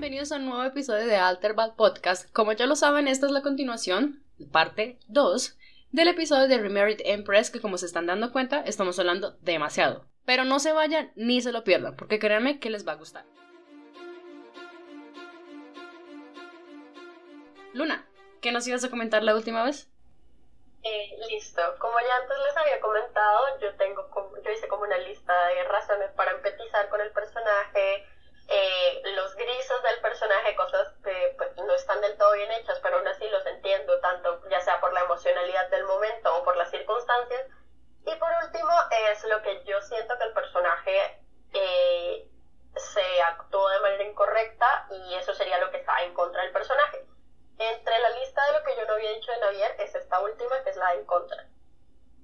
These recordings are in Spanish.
bienvenidos a un nuevo episodio de Alterbad Podcast. Como ya lo saben, esta es la continuación, parte 2, del episodio de Remarried Empress, que como se están dando cuenta, estamos hablando demasiado. Pero no se vayan ni se lo pierdan, porque créanme que les va a gustar. Luna, ¿qué nos ibas a comentar la última vez? Eh, listo, como ya antes les había comentado, yo tengo yo hice como una lista de razones para empatizar con el personaje, eh, los grises del personaje, cosas que pues, no están del todo bien hechas, pero aún así los entiendo, tanto ya sea por la emocionalidad del momento o por las circunstancias. Y por último, es lo que yo siento que el personaje eh, se actuó de manera incorrecta y eso sería lo que está en contra del personaje. Entre la lista de lo que yo no había dicho de Navier es esta última, que es la en contra.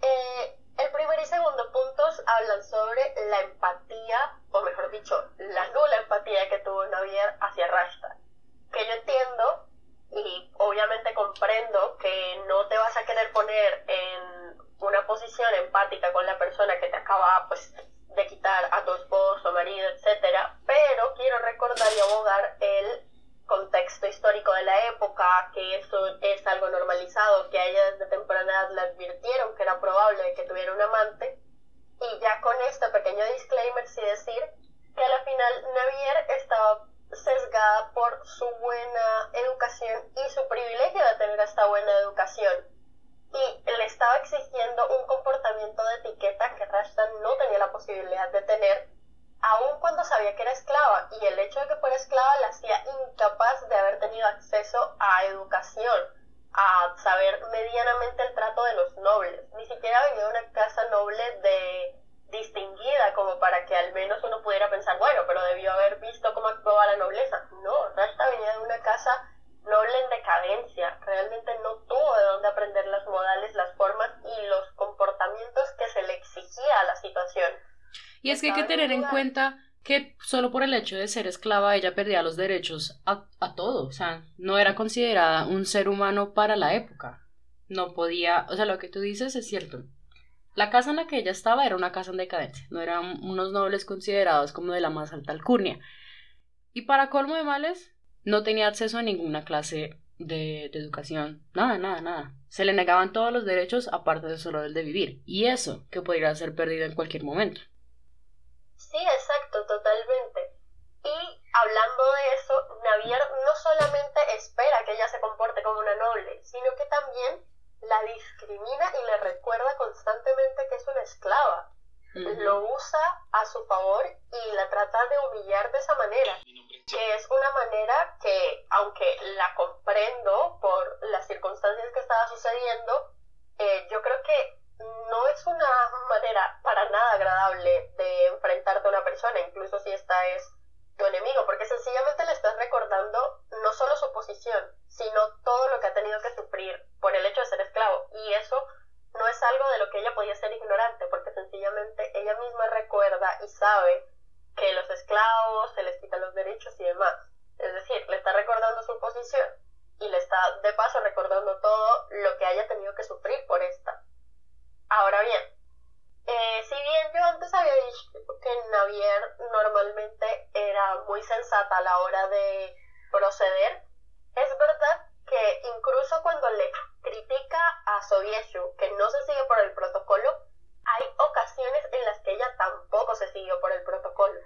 Eh, el primer y segundo puntos hablan sobre la empatía, o mejor dicho, la nula empatía que tuvo Navier hacia Rashta. Que yo entiendo y obviamente comprendo que no te vas a querer poner en una posición empática con la persona que te acaba pues de quitar a tu esposo, marido, etcétera, pero quiero recordar y abogar el contexto histórico de la época, que eso es algo normalizado, que a ella desde temprana edad le advirtieron que era probable que tuviera un amante. Y ya con este pequeño disclaimer, sí decir que a la final Navier estaba sesgada por su buena educación y su privilegio de tener esta buena educación. Y le estaba exigiendo un comportamiento de etiqueta que Rashta no tenía la posibilidad de tener aun cuando sabía que era esclava, y el hecho de que fuera esclava la hacía incapaz de haber tenido acceso a educación, a saber medianamente el trato de los nobles. Ni siquiera venía de una casa noble de distinguida como para que al menos uno pudiera pensar, bueno, pero debió haber visto cómo actuaba la nobleza. No, Rashta venía de una casa noble en decadencia, realmente no tuvo de dónde aprender las modales, las formas y los comportamientos que se le exigía a la situación. Y es que hay que tener en cuenta que solo por el hecho de ser esclava ella perdía los derechos a, a, todo, o sea, no era considerada un ser humano para la época. No podía, o sea, lo que tú dices es cierto. La casa en la que ella estaba era una casa en decadencia, no eran unos nobles considerados como de la más alta alcurnia. Y para colmo de males, no tenía acceso a ninguna clase de, de educación, nada, nada, nada. Se le negaban todos los derechos aparte de solo el de vivir, y eso que podría ser perdido en cualquier momento. Sí, exacto, totalmente. Y hablando de eso, Navier no solamente espera que ella se comporte como una noble, sino que también la discrimina y le recuerda constantemente que es una esclava. Lo usa a su favor y la trata de humillar de esa manera, que es una manera que, aunque la comprendo por las circunstancias que estaba sucediendo, eh, yo creo que no es una manera para nada agradable de enfrentarte a una persona, incluso si esta es tu enemigo, porque sencillamente le estás recordando no solo su posición, sino todo lo que ha tenido que sufrir por el hecho de ser esclavo. Y eso no es algo de lo que ella podía ser ignorante, porque sencillamente ella misma recuerda y sabe que los esclavos se les quitan los derechos y demás. Es decir, le está recordando su posición y le está de paso recordando todo lo que haya tenido que sufrir por esta. Ahora bien, eh, si bien yo antes había dicho que Navier normalmente era muy sensata a la hora de proceder, es verdad que incluso cuando le critica a Sovieshu que no se sigue por el protocolo, hay ocasiones en las que ella tampoco se siguió por el protocolo,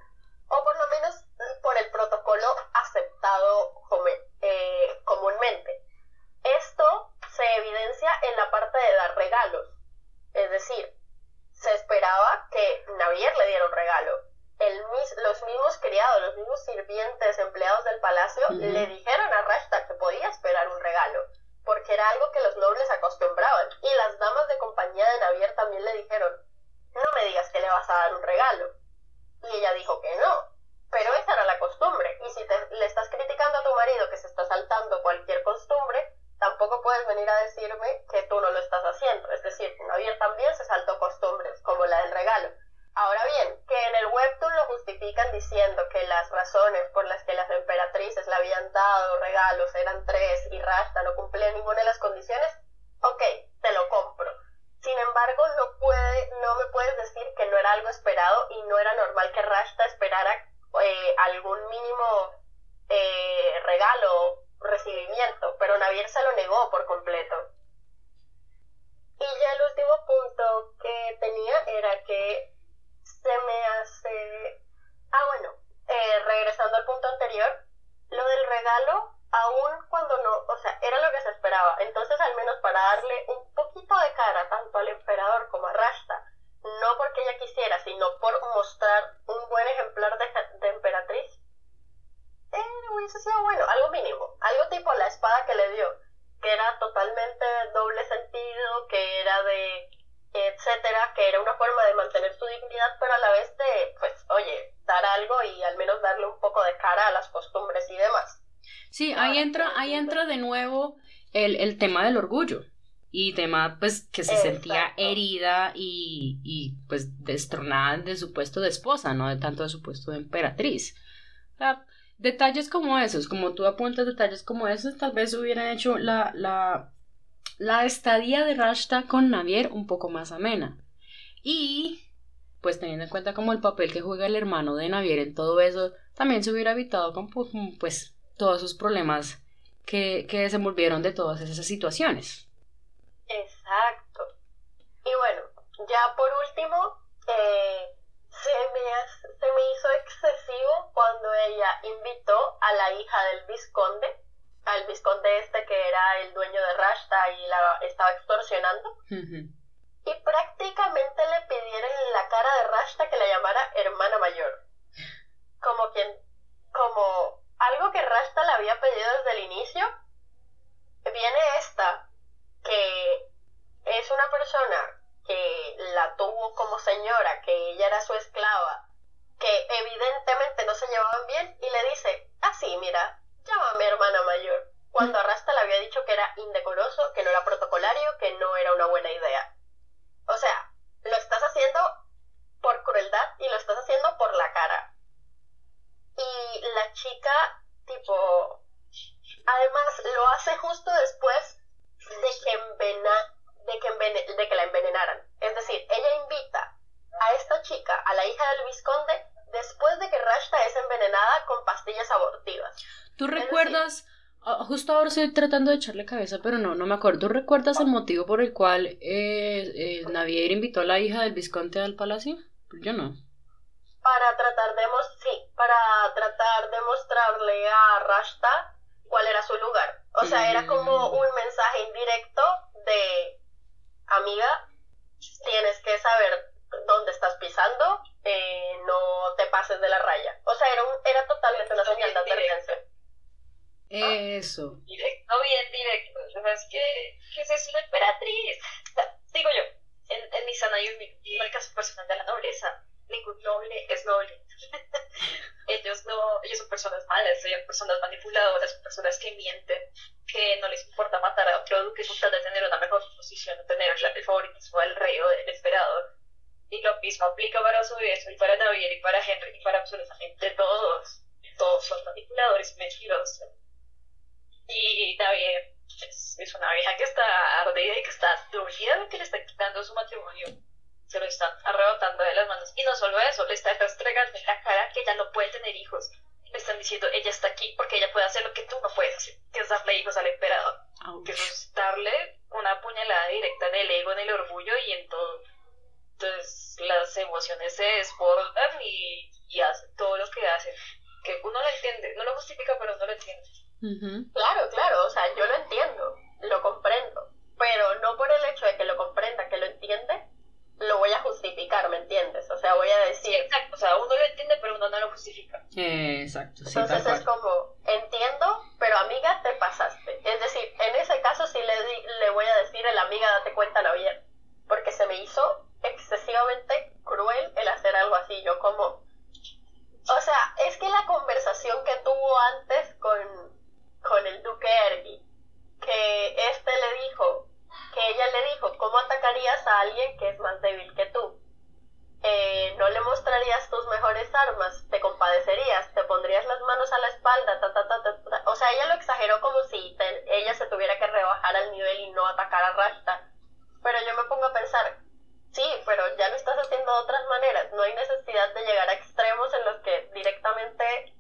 o por lo menos por el protocolo aceptado eh, comúnmente. Esto se evidencia en la parte de dar regalos es decir, se esperaba que Navier le diera un regalo. El los mismos criados, los mismos sirvientes, empleados del palacio, le dijeron a Rashta que podía esperar un regalo, porque era algo que los nobles acostumbraban. Y las damas de compañía de Navier también le dijeron, no me digas que le vas a dar un regalo. Y ella dijo que no, pero esa era la costumbre. Y si le estás criticando a tu marido que se está saltando cualquier costumbre, tampoco puedes venir a decirme que tú no lo estás haciendo. Es decir, Javier también se saltó costumbres, como la del regalo. Ahora bien, que en el webtoon lo justifican diciendo que las razones por las que las emperatrices le habían dado regalos eran tres y Rashta no cumplía ninguna de las condiciones, ok, te lo compro. Sin embargo, no, puede, no me puedes decir que no era algo esperado y no era normal que Rashta esperara eh, algún mínimo eh, se lo negó por completo. Y ya el último punto que tenía era que se me hace... Ah, bueno, eh, regresando al punto anterior, lo del regalo, aún cuando no, o sea, era lo que se esperaba. Entonces, al menos para darle un poquito de cara tanto al emperador como a Rashta, no porque ella quisiera, sino por mostrar un buen ejemplar de, de emperatriz, eh, hubiese sido bueno, algo mínimo, algo tipo la espada que le dio, que era totalmente doble sentido, que era de etcétera, que era una forma de mantener su dignidad, pero a la vez de, pues, oye, dar algo y al menos darle un poco de cara a las costumbres y demás. Sí, ahí entra, ahí entra de nuevo el, tema del orgullo y tema pues que se sentía herida y, y, pues destronada de su puesto de esposa, no de tanto de su puesto de emperatriz. detalles como esos, como tú apuntas detalles como esos, tal vez hubieran hecho la, la, la estadía de Rashta con Navier un poco más amena. Y pues teniendo en cuenta como el papel que juega el hermano de Navier en todo eso, también se hubiera evitado con pues todos esos problemas que, que desenvolvieron de todas esas situaciones. Exacto. Y bueno, ya por último, eh, se, me, se me hizo excesivo cuando ella invitó a la hija del visconde, al visconde este que era el dueño de Rashta y la estaba extorsionando, y prácticamente le pidieron en la cara de Rashta que la llamara hermana mayor. Como quien, como algo que Rashta le había pedido desde el inicio, viene esta que es una persona que la tuvo como señora, que ella era su esclava, que evidentemente no se llevaban bien, y le dice, ah, sí, mira, llámame hermana mayor, cuando mm. Arrasta le había dicho que era indecoroso, que no era protocolario, que no era una buena idea. O sea, lo estás haciendo por crueldad y lo estás haciendo por la cara. Y la chica, tipo, además lo hace justo después de que, de que, de que la envenenaran. Es decir, ella invita a esta chica, a la hija del visconde, después de que Rashta es envenenada con pastillas abortivas. ¿Tú recuerdas? Ah, justo ahora estoy tratando de echarle cabeza, pero no, no me acuerdo. ¿Tú recuerdas el motivo por el cual eh, eh, Navier invitó a la hija del visconde al palacio? Yo no. Para tratar de sí, para tratar de mostrarle a Rashta cuál era su lugar. O sea, era como un mensaje indirecto de, amiga, tienes que saber dónde estás pisando, eh, no te pases de la raya. O sea, era, un, era totalmente una señal de advertencia. Eso. Directo, bien directo. O sea, es que, ¿qué es eso, emperatriz? digo yo, en, en mi sana y en el caso personal de la nobleza, ningún noble es noble. ellos no, ellos son personas malas, son personas manipuladoras, son personas que mienten, que no les importa matar a otro duque con tal de tener una mejor posición, tener el favoritismo del rey o del esperador. Y lo mismo aplica para su y para Navier, y para Henry, y para absolutamente todos. Todos son manipuladores y mentirosos. Y Navier es, es, una vieja que está ardida y que está dolida que le está quitando su matrimonio se lo están arrebatando de las manos. Y no solo eso, le están restregando en la cara que ella no puede tener hijos. Le están diciendo, ella está aquí porque ella puede hacer lo que tú no puedes hacer, que es darle hijos al emperador. Que es darle una puñalada directa en el ego, en el orgullo y en todo. Entonces las emociones se desbordan y, y hacen todo lo que hacen. Que uno lo entiende, no lo justifica, pero uno lo entiende. Claro, claro, o sea, yo lo entiendo, lo comprendo, pero no por el hecho de que lo comprenda, que lo entiende, lo voy a justificar, ¿me entiendes? O sea, voy a decir... exacto, o sea, uno lo entiende, pero uno no lo justifica. exacto, sí, Entonces es como, entiendo, pero amiga, te pasaste. Es decir, en ese caso sí le, le voy a decir a la amiga, date cuenta, no bien, porque se me hizo excesivamente cruel el hacer algo así. Yo como... O sea, es que la conversación que tuvo antes con, con el duque Ergi, que este le dijo, que ella le dijo, ¿cómo atacarías a alguien que es más débil que tú? Eh, no le mostrarías tus mejores armas, te compadecerías, te pondrías las manos a la espalda, ta, ta, ta, ta, o sea, ella lo exageró como si ella se tuviera que rebajar al nivel y no atacar a Rashta. Pero yo me pongo a pensar, sí, pero ya lo estás haciendo de otras maneras, no hay necesidad de llegar a extremos en los que directamente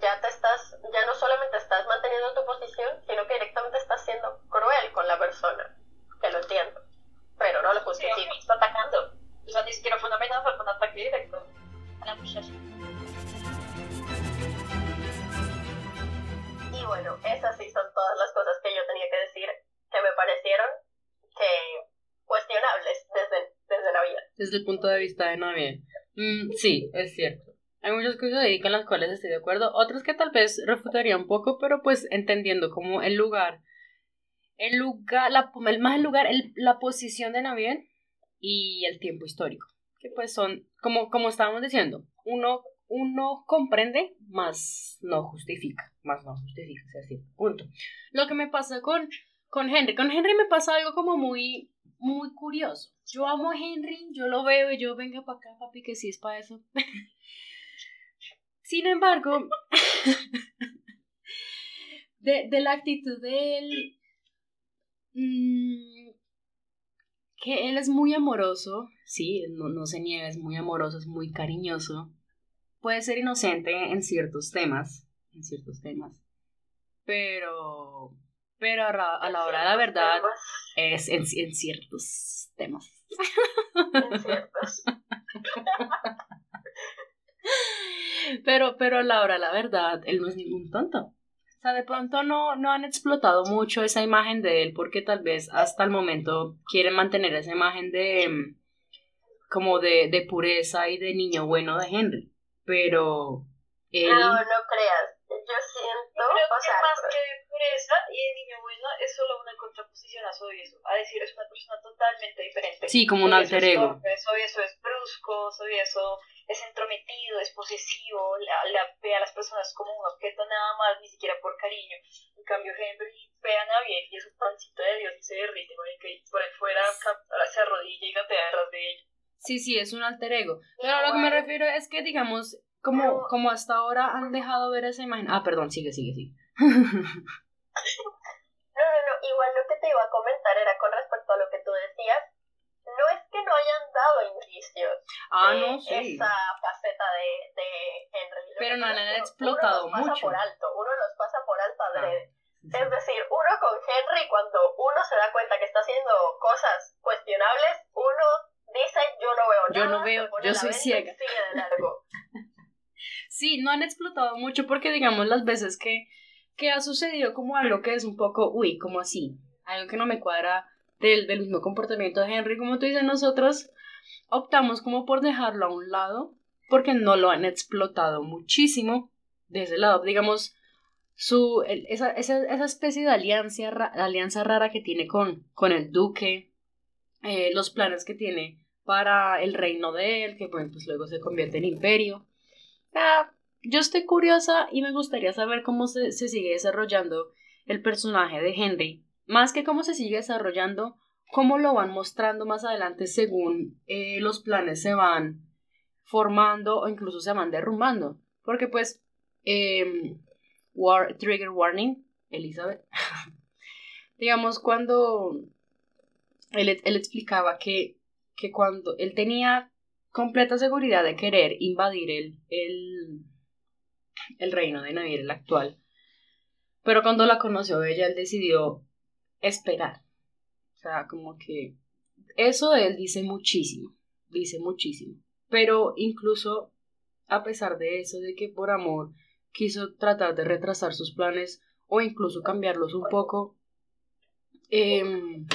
ya te estás, ya no solamente estás manteniendo tu posición, sino que directamente estás siendo cruel con la persona. Que lo entiendo, pero no lo justifico. Sí, está atacando. O sea, ni siquiera fue una amenaza, fue un ataque directo a la muchacha. Y bueno, esas sí son todas las cosas que yo tenía que decir que me parecieron que cuestionables desde, desde Navidad. Desde el punto de vista de Navidad. Mm, sí, es cierto. Hay muchas cosas ahí con las cuales estoy de acuerdo, otras que tal vez refutaría un poco, pero pues entendiendo como el lugar, el lugar, la, más el lugar, el, la posición de Navidad y el tiempo histórico, que pues son, como, como estábamos diciendo, uno, uno comprende, más no justifica, más no justifica, es decir, punto. Lo que me pasa con, con Henry, con Henry me pasa algo como muy, muy curioso. Yo amo a Henry, yo lo veo y yo venga para acá, papi, que sí es para eso. Sin embargo, de, de, la actitud de él, mmm, que él es muy amoroso, sí, no, no se niega, es muy amoroso, es muy cariñoso, puede ser inocente en ciertos temas, en ciertos temas, pero, pero a, la, a la hora de la verdad es en, en ciertos temas. En ciertos. Pero, pero a la hora, la verdad, él no es ningún tonto. O sea, de pronto no, no han explotado mucho esa imagen de él porque tal vez hasta el momento quieren mantener esa imagen de como de, de pureza y de niño bueno de Henry. Pero él... No, no creas. Yo siento, Creo o que sea, más que de pureza y de niño bueno es solo una contraposición a Sovieso. A decir, es una persona totalmente diferente. Sí, como un alter ego. torpe, Sovieso es brusco, Sovieso es entrometido, es posesivo, la, la ve a las personas como un objeto nada más, ni siquiera por cariño. En cambio, Henry ve a Navier y es un pancito de Dios y se derrite, y por ahí fuera se arrodilla y gatea detrás de ella. Sí, sí, es un alter ego. Pero a lo que me refiero es que, digamos, como, como hasta ahora han dejado ver esa imagen. Ah, perdón, sigue, sigue, sigue. No, no, no, igual lo que te iba a comentar era con respecto a lo que tú decías, no es que no hayan dado indicios Ah, de no, sí. esa faceta de, de Henry. Lo Pero no la han explotado uno los pasa mucho. por alto, uno los pasa por alto Ah, adrede. sí, sí. Es decir, uno con Henry, cuando uno se da cuenta que está haciendo cosas cuestionables, uno dice, yo no veo Yo nada, no veo, yo soy ciega. sigue de largo. Sí, no han explotado mucho porque, digamos, las veces que, que ha sucedido como algo que es un poco, uy, como así, algo que no me cuadra del, del mismo comportamiento de Henry, como tú dices, nosotros optamos como por dejarlo a un lado porque no lo han explotado muchísimo de ese lado. Digamos, su, esa, esa, esa especie de alianza, alianza rara que tiene con, con el duque, eh, los planes que tiene para el reino de él, que pues luego se convierte en imperio. Ah, yo estoy curiosa y me gustaría saber cómo se, se sigue desarrollando el personaje de Henry. Más que cómo se sigue desarrollando, cómo lo van mostrando más adelante según eh, los planes se van formando o incluso se van derrumbando. Porque pues, eh, war, trigger warning, Elizabeth. Digamos, cuando él, él explicaba que, que cuando él tenía completa seguridad de querer invadir el, el, el reino de Navier, el actual. Pero cuando la conoció ella, él decidió esperar. O sea, como que eso él dice muchísimo, dice muchísimo. Pero incluso a pesar de eso, de que por amor quiso tratar de retrasar sus planes o incluso cambiarlos un poco, em,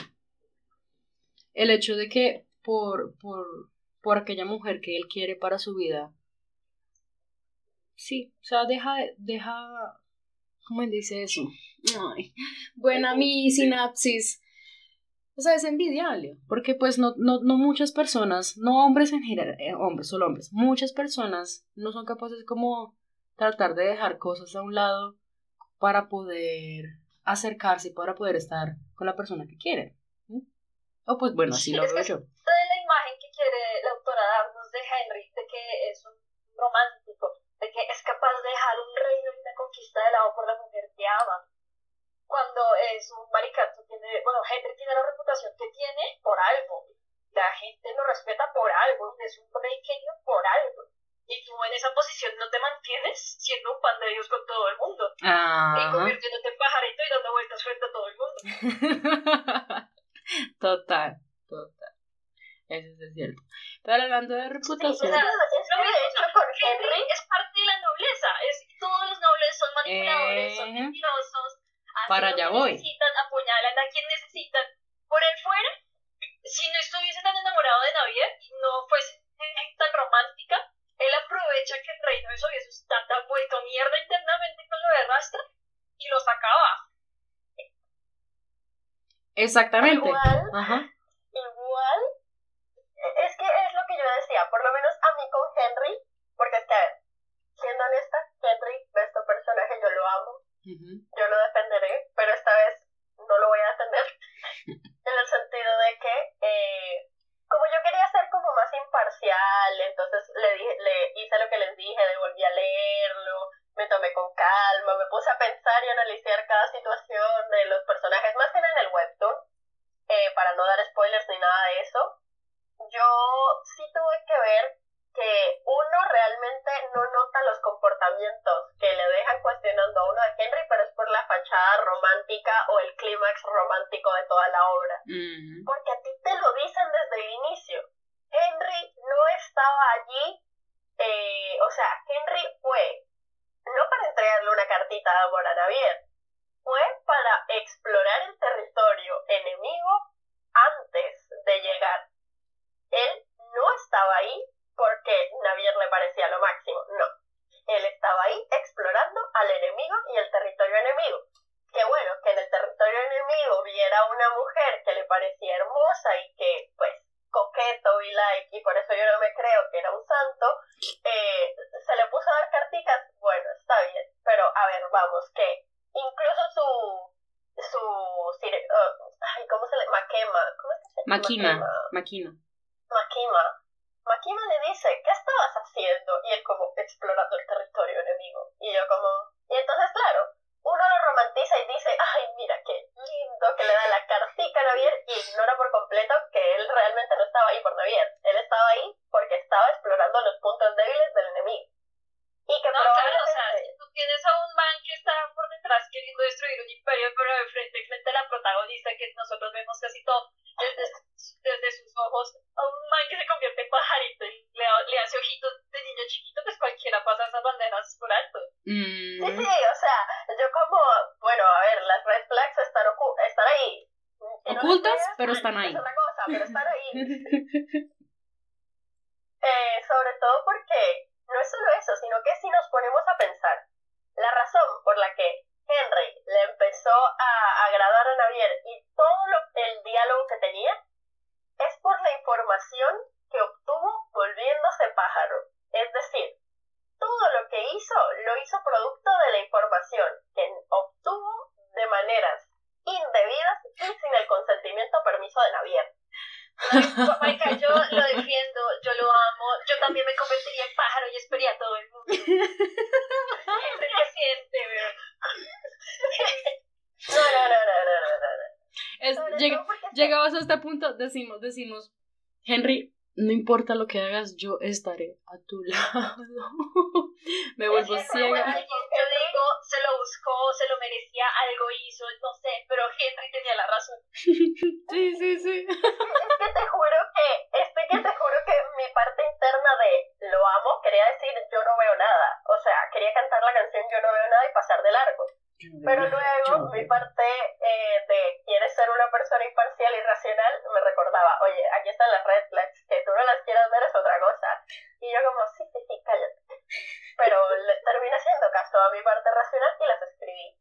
el hecho de que por, por, por aquella mujer que él quiere para su vida, sí, o sea, deja, deja, ¿cómo él dice eso? Ay, buena mi sinapsis. O sea, es envidiable, porque pues no, no, no muchas personas, no hombres en general, eh, hombres, solo hombres, muchas personas no son capaces como tratar de dejar cosas a un lado para poder acercarse, para poder estar con la persona que quieren. ¿sí? O pues bueno, así lo veo yo. Es la imagen que quiere la autora darnos de Henry, de que es un romántico, de que es capaz de dejar un reino y una conquista de lado por la mujer que ama cuando es un maricato tiene, bueno, Henry tiene la reputación que tiene por algo. La gente lo respeta por algo, es un pequeño por algo. Y tú en esa posición no te mantienes siendo un pan de Dios con todo el mundo. Y convirtiéndote en pajarito y dando vueltas frente a todo el mundo. total, total. Eso es cierto. Pero hablando de reputación. Sí, o sea, es Henry es parte de la nobleza. Es, todos los nobles son manipuladores, son eh. mentirosos, para allá voy. Necesitan, apuñalan a quien necesitan. Por el fuera, si no estuviese tan enamorado de Navidad y no fuese tan romántica, él aprovecha que el reino de Soviet está tan vuelto mierda internamente con lo de Rastra y lo saca abajo. Exactamente. igual, Ajá. igual, e- es que es lo que yo decía, por lo menos a mí con Henry, porque es que, a ver, siendo honesta, yo lo defenderé, pero esta vez no lo voy a defender en el sentido de que eh, como yo quería ser como más imparcial, entonces le dije, le hice lo que les dije, devolví a leerlo, me tomé con calma, me puse a pensar y analizar cada situación de los personajes, más que en el webtoon, eh, para no dar spoilers ni nada de eso. Yo sí tuve que ver que uno realmente no nota los comportamientos que le dejan cuestionando a uno de o el clímax romántico de toda la obra. Ujú. Porque a ti te lo dicen desde el inicio. Henry no estaba allí, eh, o sea, Henry fue no para entregarle una cartita de amor a Navier, fue para explorar el territorio enemigo antes de llegar. Él no estaba ahí porque Navier le parecía lo máximo, no. Él estaba ahí explorando al enemigo y el territorio enemigo. Que bueno, que en el territorio enemigo viera una mujer que le parecía hermosa y que, pues, coqueto y like, y por eso yo no me creo que era un santo, eh, se le puso a dar carticas, bueno, está bien, pero a ver, vamos, que incluso su, su, cire- uh, ay, ¿cómo se le, Makema, ¿cómo es que se Makima. Makima. Makima. Makima le dice, ¿qué estabas haciendo? Y él como, explorando el territorio enemigo. Y yo como, y entonces claro, uno lo romantiza y dice, ay, mira qué lindo que le da la cartica a Navier y ignora por completo que él realmente no estaba ahí por Navier. Él estaba ahí porque estaba explorando los puntos débiles del enemigo. Y que No, claro, o sea, probablemente... si tú tienes a un man que está por detrás queriendo destruir un imperio, pero de frente, frente a la protagonista que nosotros vemos casi todo desde, desde sus ojos, a un man que se convierte en pajarito y le, le hace ojitos de niño chiquito, pues cualquiera pasa esas banderas por alto. Sí, Mm. sí, o sea, yo como, bueno, a ver, las red flags están, ocu- están ahí. Si no las Ocultas, ves, pero están ahí. Es otra cosa, pero están ahí. Eh, sobre todo porque no es solo eso, sino que si nos ponemos a pensar, la razón por la que Henry le empezó a agradar a Navier y todo lo, el diálogo que tenía es por la información que obtuvo volviéndose pájaro. Es decir, todo lo que hizo lo hizo producto de la información que obtuvo de maneras indebidas y sin el consentimiento o permiso de Navier. No, Marica, yo lo defiendo, yo lo amo, yo también me convertiría en pájaro y esperaría a todo el mundo. Gente que siente, weón. No, no, no, no, no, no, no. Es, Sobre llega- todo porque es que- llegados a este punto, decimos, decimos, Henry, no importa lo que hagas, yo estaré a tu lado. Me vuelvo ciega. bueno, Yo digo, se lo buscó, se lo merecía, algo hizo, no sé, pero Henry tenía la razón. Sí, sí, sí. Es que te juro que, es que te juro que mi parte interna de lo amo quería decir yo no veo nada. O sea, quería cantar la canción yo no veo nada y pasar de largo. Pero luego mi parte eh, de quieres ser una persona imparcial y racional me recordaba, oye, aquí están las red flags, que tú no las quieras ver es otra cosa. Y yo como, sí, sí, sí, cállate. Pero le terminé haciendo caso a mi parte racional y las escribí.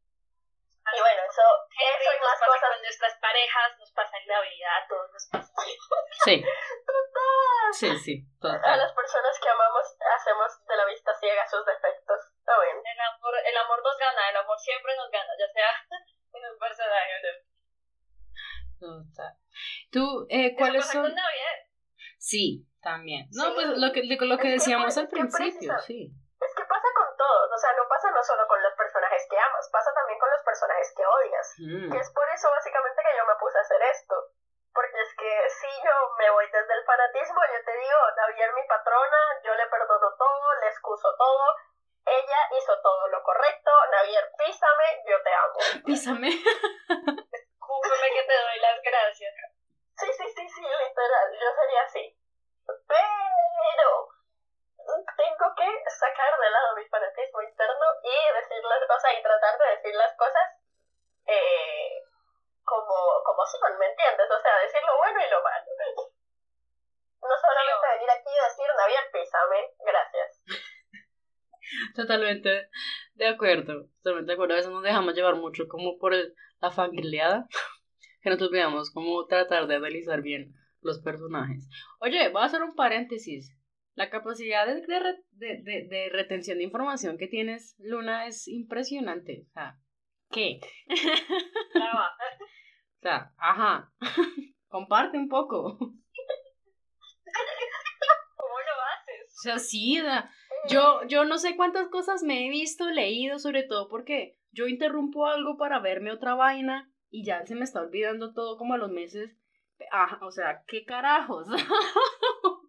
Y bueno, eso, eso y más cosas. con nuestras parejas, nos pasa en la vida, a todos nos pasa. Sí, sí, sí, A total. las personas que amamos hacemos de la vista ciega sus defectos. Está bien. El amor, el amor nos gana, el amor siempre nos gana, ya sea en un personaje o no. total. ¿Tú, eh, cuáles Eso pasa son? Sí, también. No, Sí. pues lo que, lo que que decíamos por- al que principio, sí. Es que pasa con todos, o sea, no pasa no solo con los personajes que amas, pasa también con los personajes que odias. Mm. Que es por eso básicamente que yo me puse a hacer esto. Porque es que si yo me voy desde el fanatismo, yo te digo, Navier mi patrona, yo le perdono todo, le excuso todo, ella hizo todo lo correcto, Navier písame, yo te amo. Písame. Escúpeme gracias. Sí, sí, sí, sí, literal, yo sería así. Pero tengo que sacar de lado mi fanatismo interno y decirles, o sea, y tratar de decir las cosas eh, como, como son, ¿me entiendes? O sea, decir lo bueno y lo malo. No solamente venir aquí y decir, Navidad, písame, gracias. Totalmente de acuerdo, totalmente de acuerdo. A veces nos dejamos llevar mucho como por la familiada, que nos olvidamos como tratar de analizar bien los personajes. Oye, voy a hacer un paréntesis. La capacidad de, de, de, retención de información que tienes, Luna, es impresionante. O sea, ¿qué? o sea, ajá. Comparte un poco. ¿Cómo lo haces? O sea, sí, yo, yo no sé cuántas cosas me he visto, leído, sobre todo porque yo interrumpo algo para verme otra vaina y ya se me está olvidando todo como a los meses. Ajá, o sea, ¿qué carajos?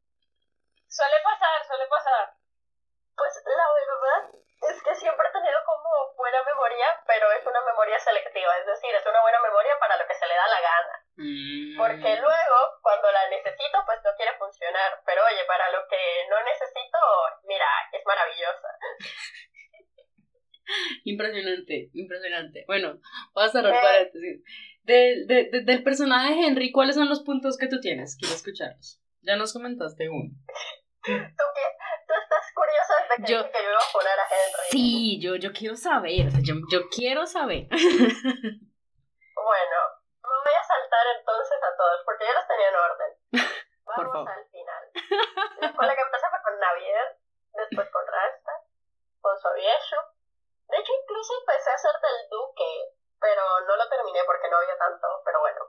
Suele pasar, suele pasar. Pues la verdad es que siempre he tenido como buena memoria, pero es una memoria selectiva, es decir, es una buena memoria para lo que se le da la gana. Mm. Porque luego, cuando la necesito, pues no quiere funcionar. Pero oye, para lo que no necesito, mira, es maravillosa. Impresionante, impresionante. Bueno, voy a cerrar eh, paréntesis. De, del personaje de Henry, ¿cuáles son los puntos que tú tienes? Quiero escucharlos. Ya nos comentaste uno. ¿Tú, ¿Tú estás curiosa de que, yo, que yo iba a poner a Henry? Sí, yo, yo quiero saber, yo, yo quiero saber. bueno, me voy a saltar entonces a todos, porque ya los tenía en orden. Vamos al final. Con la que empecé fue con Navier, después con Rasta, con Sovieshu. De hecho, incluso empecé a hacer del Duque, pero no lo terminé porque no había tanto, pero bueno.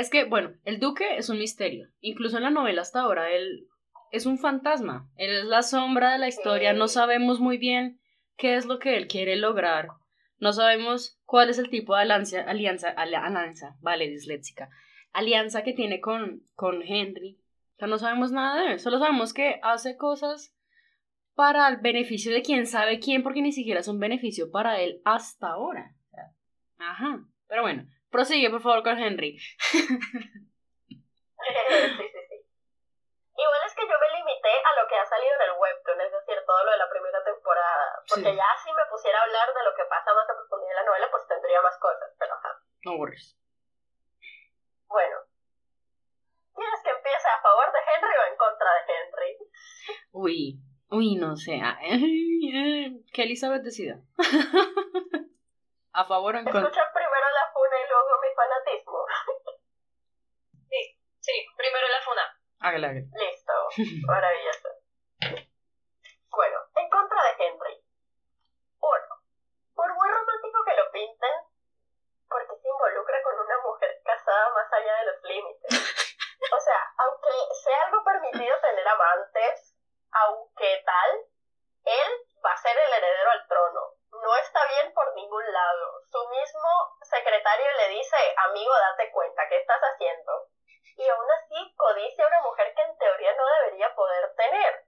Es que, bueno, el Duque es un misterio. Incluso en la novela hasta ahora, él es un fantasma, él es la sombra de la historia, no sabemos muy bien qué es lo que él quiere lograr, no sabemos cuál es el tipo de alianza, alianza, alianza, vale, disléxica, alianza que tiene con, con Henry, o sea, no sabemos nada de él, solo sabemos que hace cosas para el beneficio de quién sabe quién, porque ni siquiera es un beneficio para él hasta ahora. Ajá, pero bueno, prosigue por favor con Henry. Igual es que yo me limité a lo que ha salido en el webtoon, es decir, todo lo de la primera temporada. Porque ya si me pusiera a hablar de lo que pasa más a profundidad en la novela, pues tendría más cosas, pero ajá. No worries. Bueno. ¿Quieres que empiece a favor de Henry o en contra de Henry? Uy, uy, no sé. Que Elizabeth decida. a favor o en contra. Escucha primero la funa y luego mi fanatismo. sí, sí, primero la funa. Hágale, Listo, maravilloso. Bueno, en contra de Henry. Uno, por muy romántico que lo pinten, porque se involucra con una mujer casada más allá de los límites. O sea, aunque sea algo permitido tener amantes, aunque tal, él va a ser el heredero al trono. No está bien por ningún lado. Su mismo secretario le dice, amigo, date cuenta, ¿qué estás haciendo? y aún así codicia a una mujer que en teoría no debería poder tener.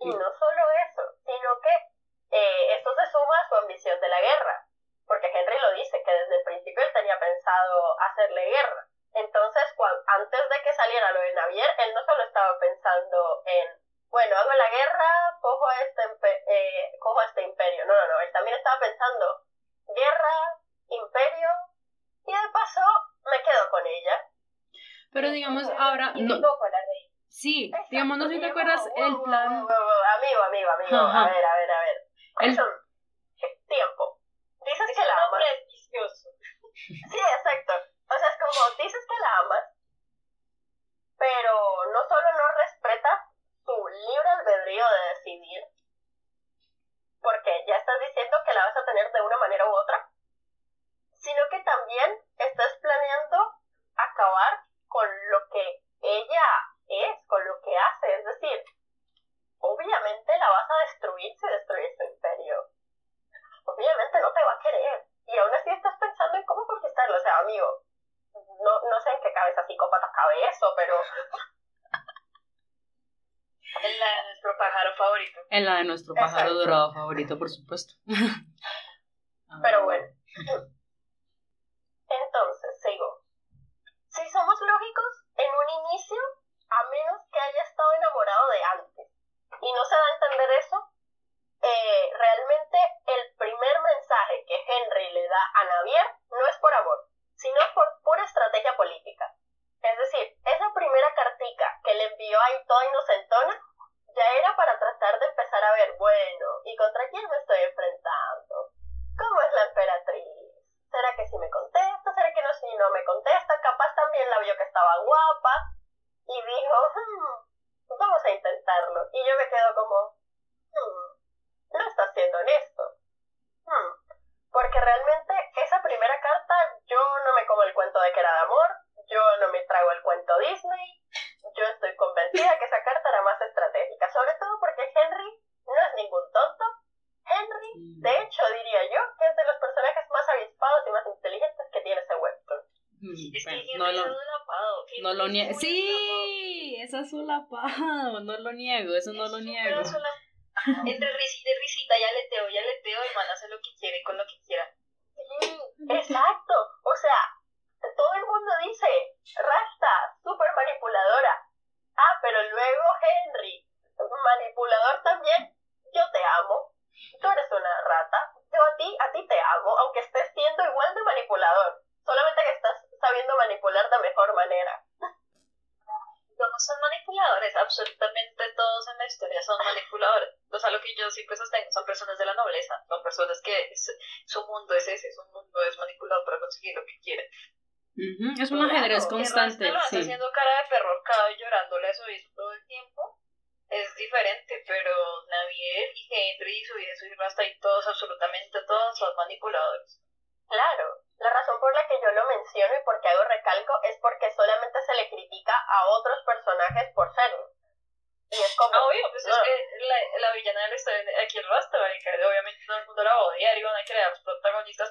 Y no solo eso, sino que eh, esto se suma a su ambición de la guerra, porque Henry lo dice, que desde el principio él tenía pensado hacerle guerra. Entonces, antes de que saliera lo de Navier, él no solo estaba pensando en, bueno, hago la guerra, cojo este, eh, cojo este imperio. No, no, no, él también estaba pensando, guerra, imperio, y de paso me quedo con ella. Pero digamos, ahora... No, sí, digamos, no sé si te acuerdas el plan... Amigo, amigo, amigo, a ver, a ver, a ver. El... Tiempo. Dices que la amas. Sí, exacto. O sea, es como, dices que la amas, pero no solo no respetas tu libre albedrío de decidir, porque ya estás diciendo que la vas a tener de una manera u otra, sino que también estás planeando acabar con lo que ella es, con lo que hace. Es decir, obviamente la vas a destruir si destruyes su imperio. Obviamente no te va a querer. Y aún así estás pensando en cómo conquistarlo. O sea, amigo, no, no sé en qué cabeza psicópata cabe eso, pero... En la de nuestro pájaro favorito. En la de nuestro pájaro dorado favorito, por supuesto. obviamente, dando toda a hora. E Ariana Crevas, protagonista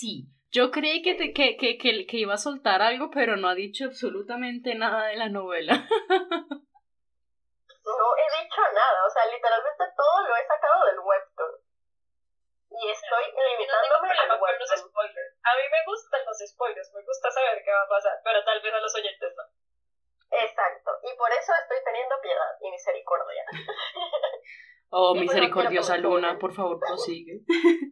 sí. Yo creí que, te, que, que, que, que iba a soltar algo, pero no ha dicho absolutamente nada de la novela. no he dicho nada, o sea, literalmente todo lo he sacado del webtoon. Y estoy limitándome no tengo los spoilers. A mí me gustan los spoilers, me gusta saber qué va a pasar, pero tal vez a los oyentes no. Exacto, y por eso estoy teniendo piedad y misericordia. oh, misericordiosa Luna, por favor, prosigue.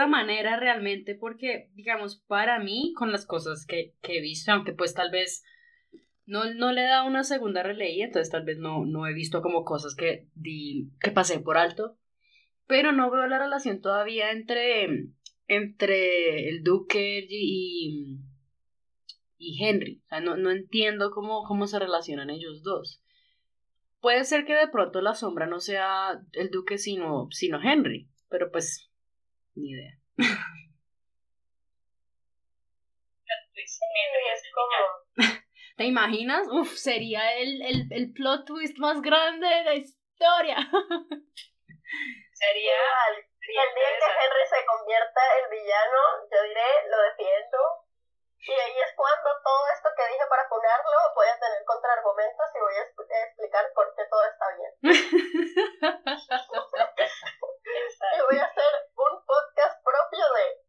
esa manera realmente porque, digamos, para mí, con las cosas que, que he visto, aunque pues tal vez no, no le he dado una segunda releída, entonces tal vez no, no he visto como cosas que, di, que pasé por alto, pero no veo la relación todavía entre, entre el Duque y, y Henry. O sea, no, no entiendo cómo, cómo se relacionan ellos dos. Puede ser que de pronto la sombra no sea el Duque sino, sino Henry, pero pues ni idea. ¿Te imaginas? Uf, sería el, el, el plot twist más grande de la historia. sería el día que Henry se convierta en villano, yo diré, lo defiendo. Y ahí es cuando todo esto que dije para funarlo voy a tener contraargumentos y voy a explicar por qué todo está bien. y voy a hacer de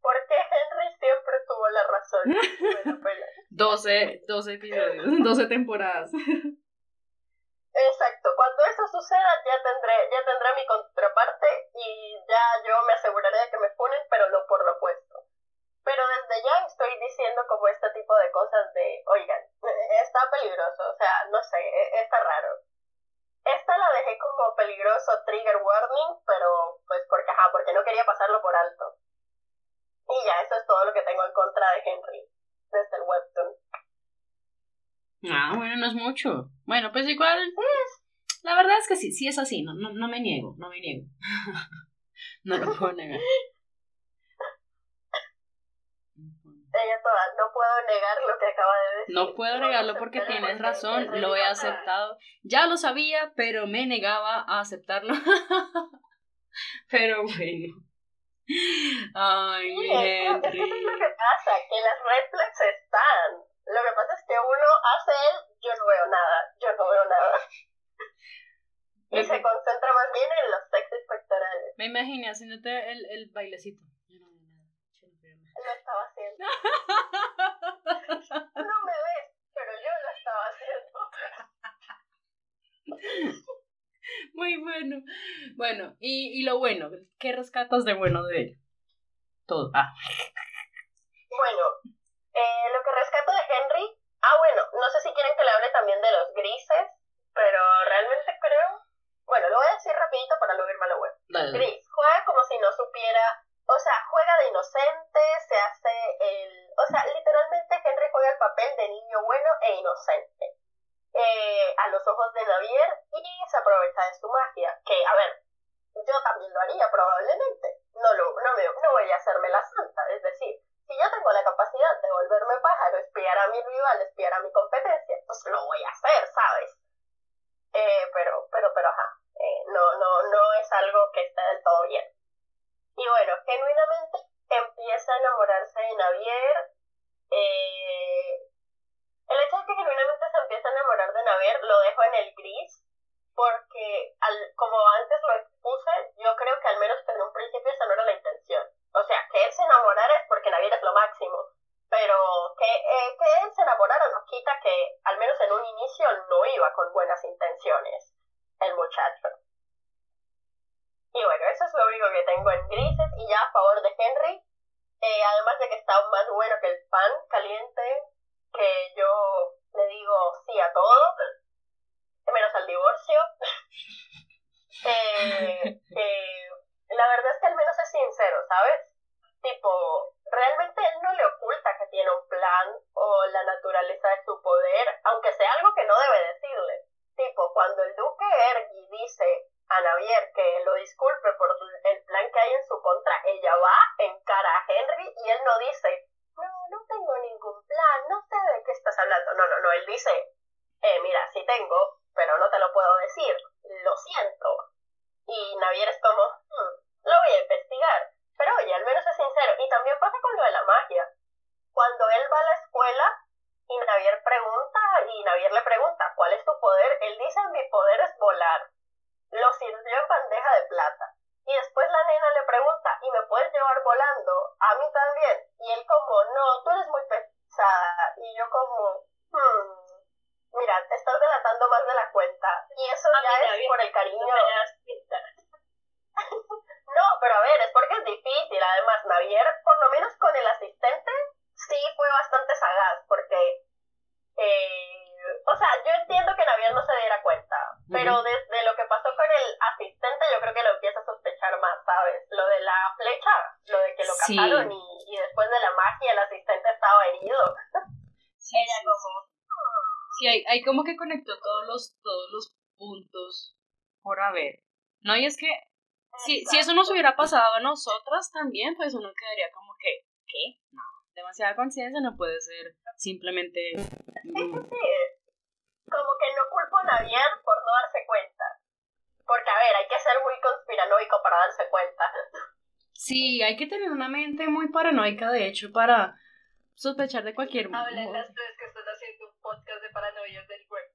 por qué Henry siempre tuvo la razón. 12, 12 episodios, 12 temporadas. Exacto, cuando eso suceda ya tendré, ya tendré mi contraparte y ya yo me aseguraré de que me funen, pero no por lo opuesto. Pero desde ya estoy diciendo como este tipo de cosas de, oigan, está peligroso, o sea, no sé, e, está raro. Esta la dejé como peligroso trigger warning, pero pues porque, ajá, porque no quería pasarlo por alto. Y ya, eso es todo lo que tengo en contra de Henry, desde el webtoon. Ah, bueno, no es mucho. Bueno, pues igual, la verdad es que sí, sí es así, no, no, no me niego, no me niego. no lo puedo negar. Toda, no puedo negar lo que acaba de decir. No puedo negarlo porque tienes razón, lo he aceptado. Ya lo sabía, pero me negaba a aceptarlo. pero bueno. Ay, sí, es, que, es lo que pasa, que las reflex están. Lo que pasa es que uno hace él, yo no veo nada, yo no veo nada. Y se concentra más bien en los sexos pectorales. Me imaginé haciéndote el, el bailecito. Yo no veo nada, yo no veo nada. Lo estaba haciendo. no me ves, pero yo lo estaba haciendo. Muy bueno. Bueno, y, y lo bueno, ¿qué rescatas de bueno de él? Todo. Ah. Bueno, eh, lo que rescato de Henry, ah bueno, no sé si quieren que le hable también de los grises, pero realmente creo, bueno, lo voy a decir rapidito para no irme a lo web. Gris, juega como si no supiera, o sea, juega de inocente, se hace el, o sea, literalmente Henry juega el papel de niño bueno e inocente. Eh, a los ojos de Navier y se aprovecha de su magia, que a ver, yo también lo haría probablemente, no, lo, no, me, no voy a hacerme la santa, es decir, si yo tengo la capacidad de volverme pájaro, espiar a mi rival, espiar a mi competencia, pues lo voy a hacer, ¿sabes? Eh, pero, pero, pero, ajá, eh, no, no, no es algo que esté del todo bien. Y bueno, genuinamente empieza a enamorarse de Navier. Eh, el hecho de que genuinamente se empieza a enamorar de Navier lo dejo en el gris, porque al, como antes lo expuse, yo creo que al menos en un principio esa no era la intención. O sea, que él se enamorara es porque Navier es lo máximo. Pero que, eh, que él se enamorara nos quita que, al menos en un inicio, no iba con buenas intenciones el muchacho. Y bueno, eso es lo único que tengo en grises. Y ya a favor de Henry, eh, además de que está más bueno que el pan caliente, que yo le digo sí a todo, menos al divorcio. eh, eh, la verdad es que al menos es sincero, ¿sabes? Tipo, realmente él no le oculta que tiene un plan o la naturaleza de su poder, aunque sea algo que no debe decirle. Tipo, cuando el duque Ergi dice a Navier que lo disculpe por el plan que hay en su contra, ella va en cara a Henry y él no dice, no, no tengo ningún plan, no sé de qué estás hablando. No, no, no, él dice, eh, mira, sí tengo, pero no te lo puedo decir, lo siento. Y Navier es como, hmm, lo voy a investigar. Pero oye, al menos es sincero. Y también pasa con lo de la magia. Cuando él va a la escuela y Navier pregunta, y Navier le pregunta, ¿cuál es tu poder? Él dice, mi poder es volar. Lo sirvió en bandeja de plata. Y después la nena le pregunta, ¿y me puedes llevar volando? A mí también. Y él como, no, tú eres muy pesada. Y yo como, hmm, mira, te estás delatando más de la cuenta. Y eso ya es por el cariño. No, pero a ver, es porque es difícil. Además, Navier, por lo menos con el asistente, sí fue bastante sagaz, porque, eh, o sea, yo entiendo que Navier no se diera cuenta, pero desde y, y, después de la magia el asistente estaba herido. Sí, Ella como... Sí, hay, hay como que conectó todos los, todos los puntos por haber. No, y es que si, si eso nos hubiera pasado a nosotras también, pues uno quedaría como que, ¿qué? No, demasiada conciencia no puede ser simplemente... Mm. como que no culpo a nadie por no darse cuenta. Porque, a ver, hay que ser muy conspiranoico para darse cuenta. Sí, hay que tener una mente muy paranoica, de hecho, para sospechar de cualquier... Hablen las tres que están haciendo un podcast de paranoias del web.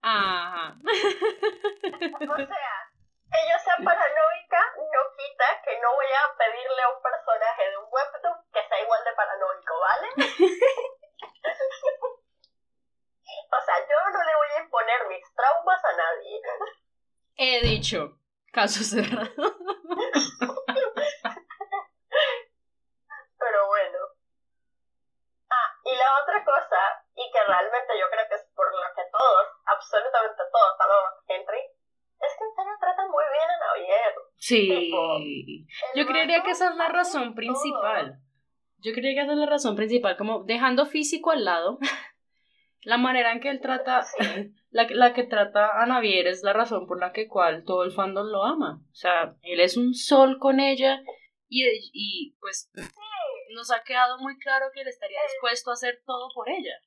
Ajá. o sea, yo sea paranoica no quita que no voy a pedirle a un personaje de un webtoon que sea igual de paranoico, ¿vale? o sea, yo no le voy a imponer mis traumas a nadie. He dicho, caso cerrado. Sí. yo creería que esa es la razón principal. Yo creería que esa es la razón principal, como dejando físico al lado. La manera en que él trata, la, la que trata a Navier es la razón por la que cual todo el fandom lo ama. O sea, él es un sol con ella y, y pues nos ha quedado muy claro que él estaría dispuesto a hacer todo por ella.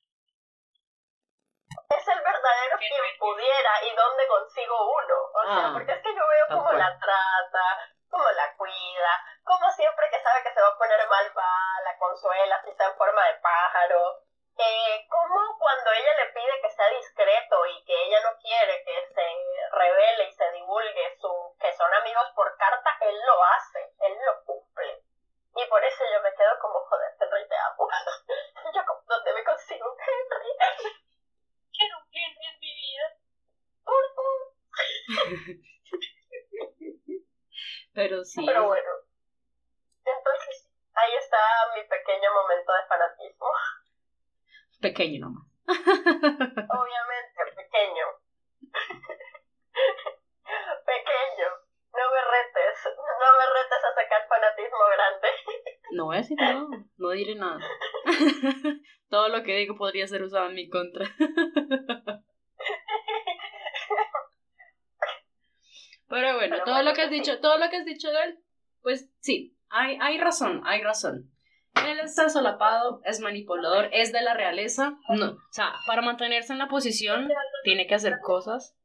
Es el verdadero quien pudiera y dónde consigo uno. O sea, ah, porque es que yo veo cómo la trata, cómo la cuida, como siempre que sabe que se va a poner mal va, la consuela, si está en forma de pájaro. Eh, como cuando ella le pide que sea discreto y que ella no quiere que se revele y se divulgue su, que son amigos por carta, él lo hace, él lo cumple. Y por eso yo me quedo como, joder, Henry, te amo. yo, ¿dónde me consigo un Henry? Quiero un Henry en mi vida. Por Pero sí. Pero bueno. Entonces, ahí está mi pequeño momento de fanatismo. Pequeño nomás. Obviamente, pequeño. pequeño. No me retes, no me retes a sacar fanatismo grande. No voy a decir nada, no diré nada. Todo lo que digo podría ser usado en mi contra. Pero bueno, todo lo que has dicho, todo lo que has dicho de él, pues sí, hay, hay razón, hay razón. Él está solapado, es manipulador, es de la realeza. No, o sea, para mantenerse en la posición, tiene que hacer cosas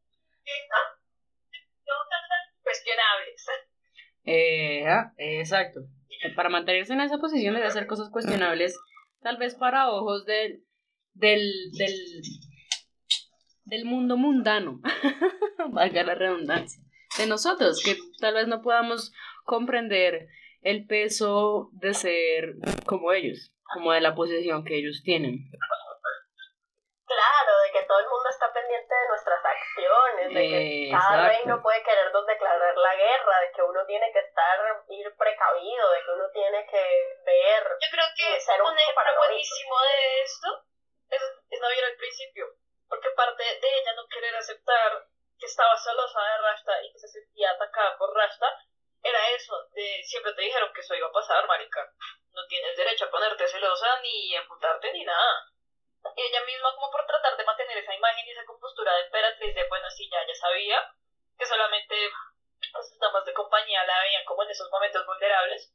cuestionables. Eh, exacto. Para mantenerse en esa posición de hacer cosas cuestionables, tal vez para ojos del, del, del, del mundo mundano, valga la redundancia, de nosotros, que tal vez no podamos comprender el peso de ser como ellos, como de la posición que ellos tienen. Claro, de que todo el mundo está pendiente de nuestras acciones, de que cada reino puede querernos declarar la guerra, de que uno tiene que estar, ir precavido, de que uno tiene que ver. Yo creo que ser un, ejemplo buenísimo de esto es, es no al principio, porque parte de ella no querer aceptar que estaba celosa de Rasta y que se sentía atacada por Rasta, era eso, de siempre te dijeron que eso iba a pasar, marica. No tienes derecho a ponerte celosa ni a apuntarte ni nada y ella misma como por tratar de mantener esa imagen y esa compostura de emperatriz de, bueno, sí, ya, ya sabía que solamente las damas de compañía la veían como en esos momentos vulnerables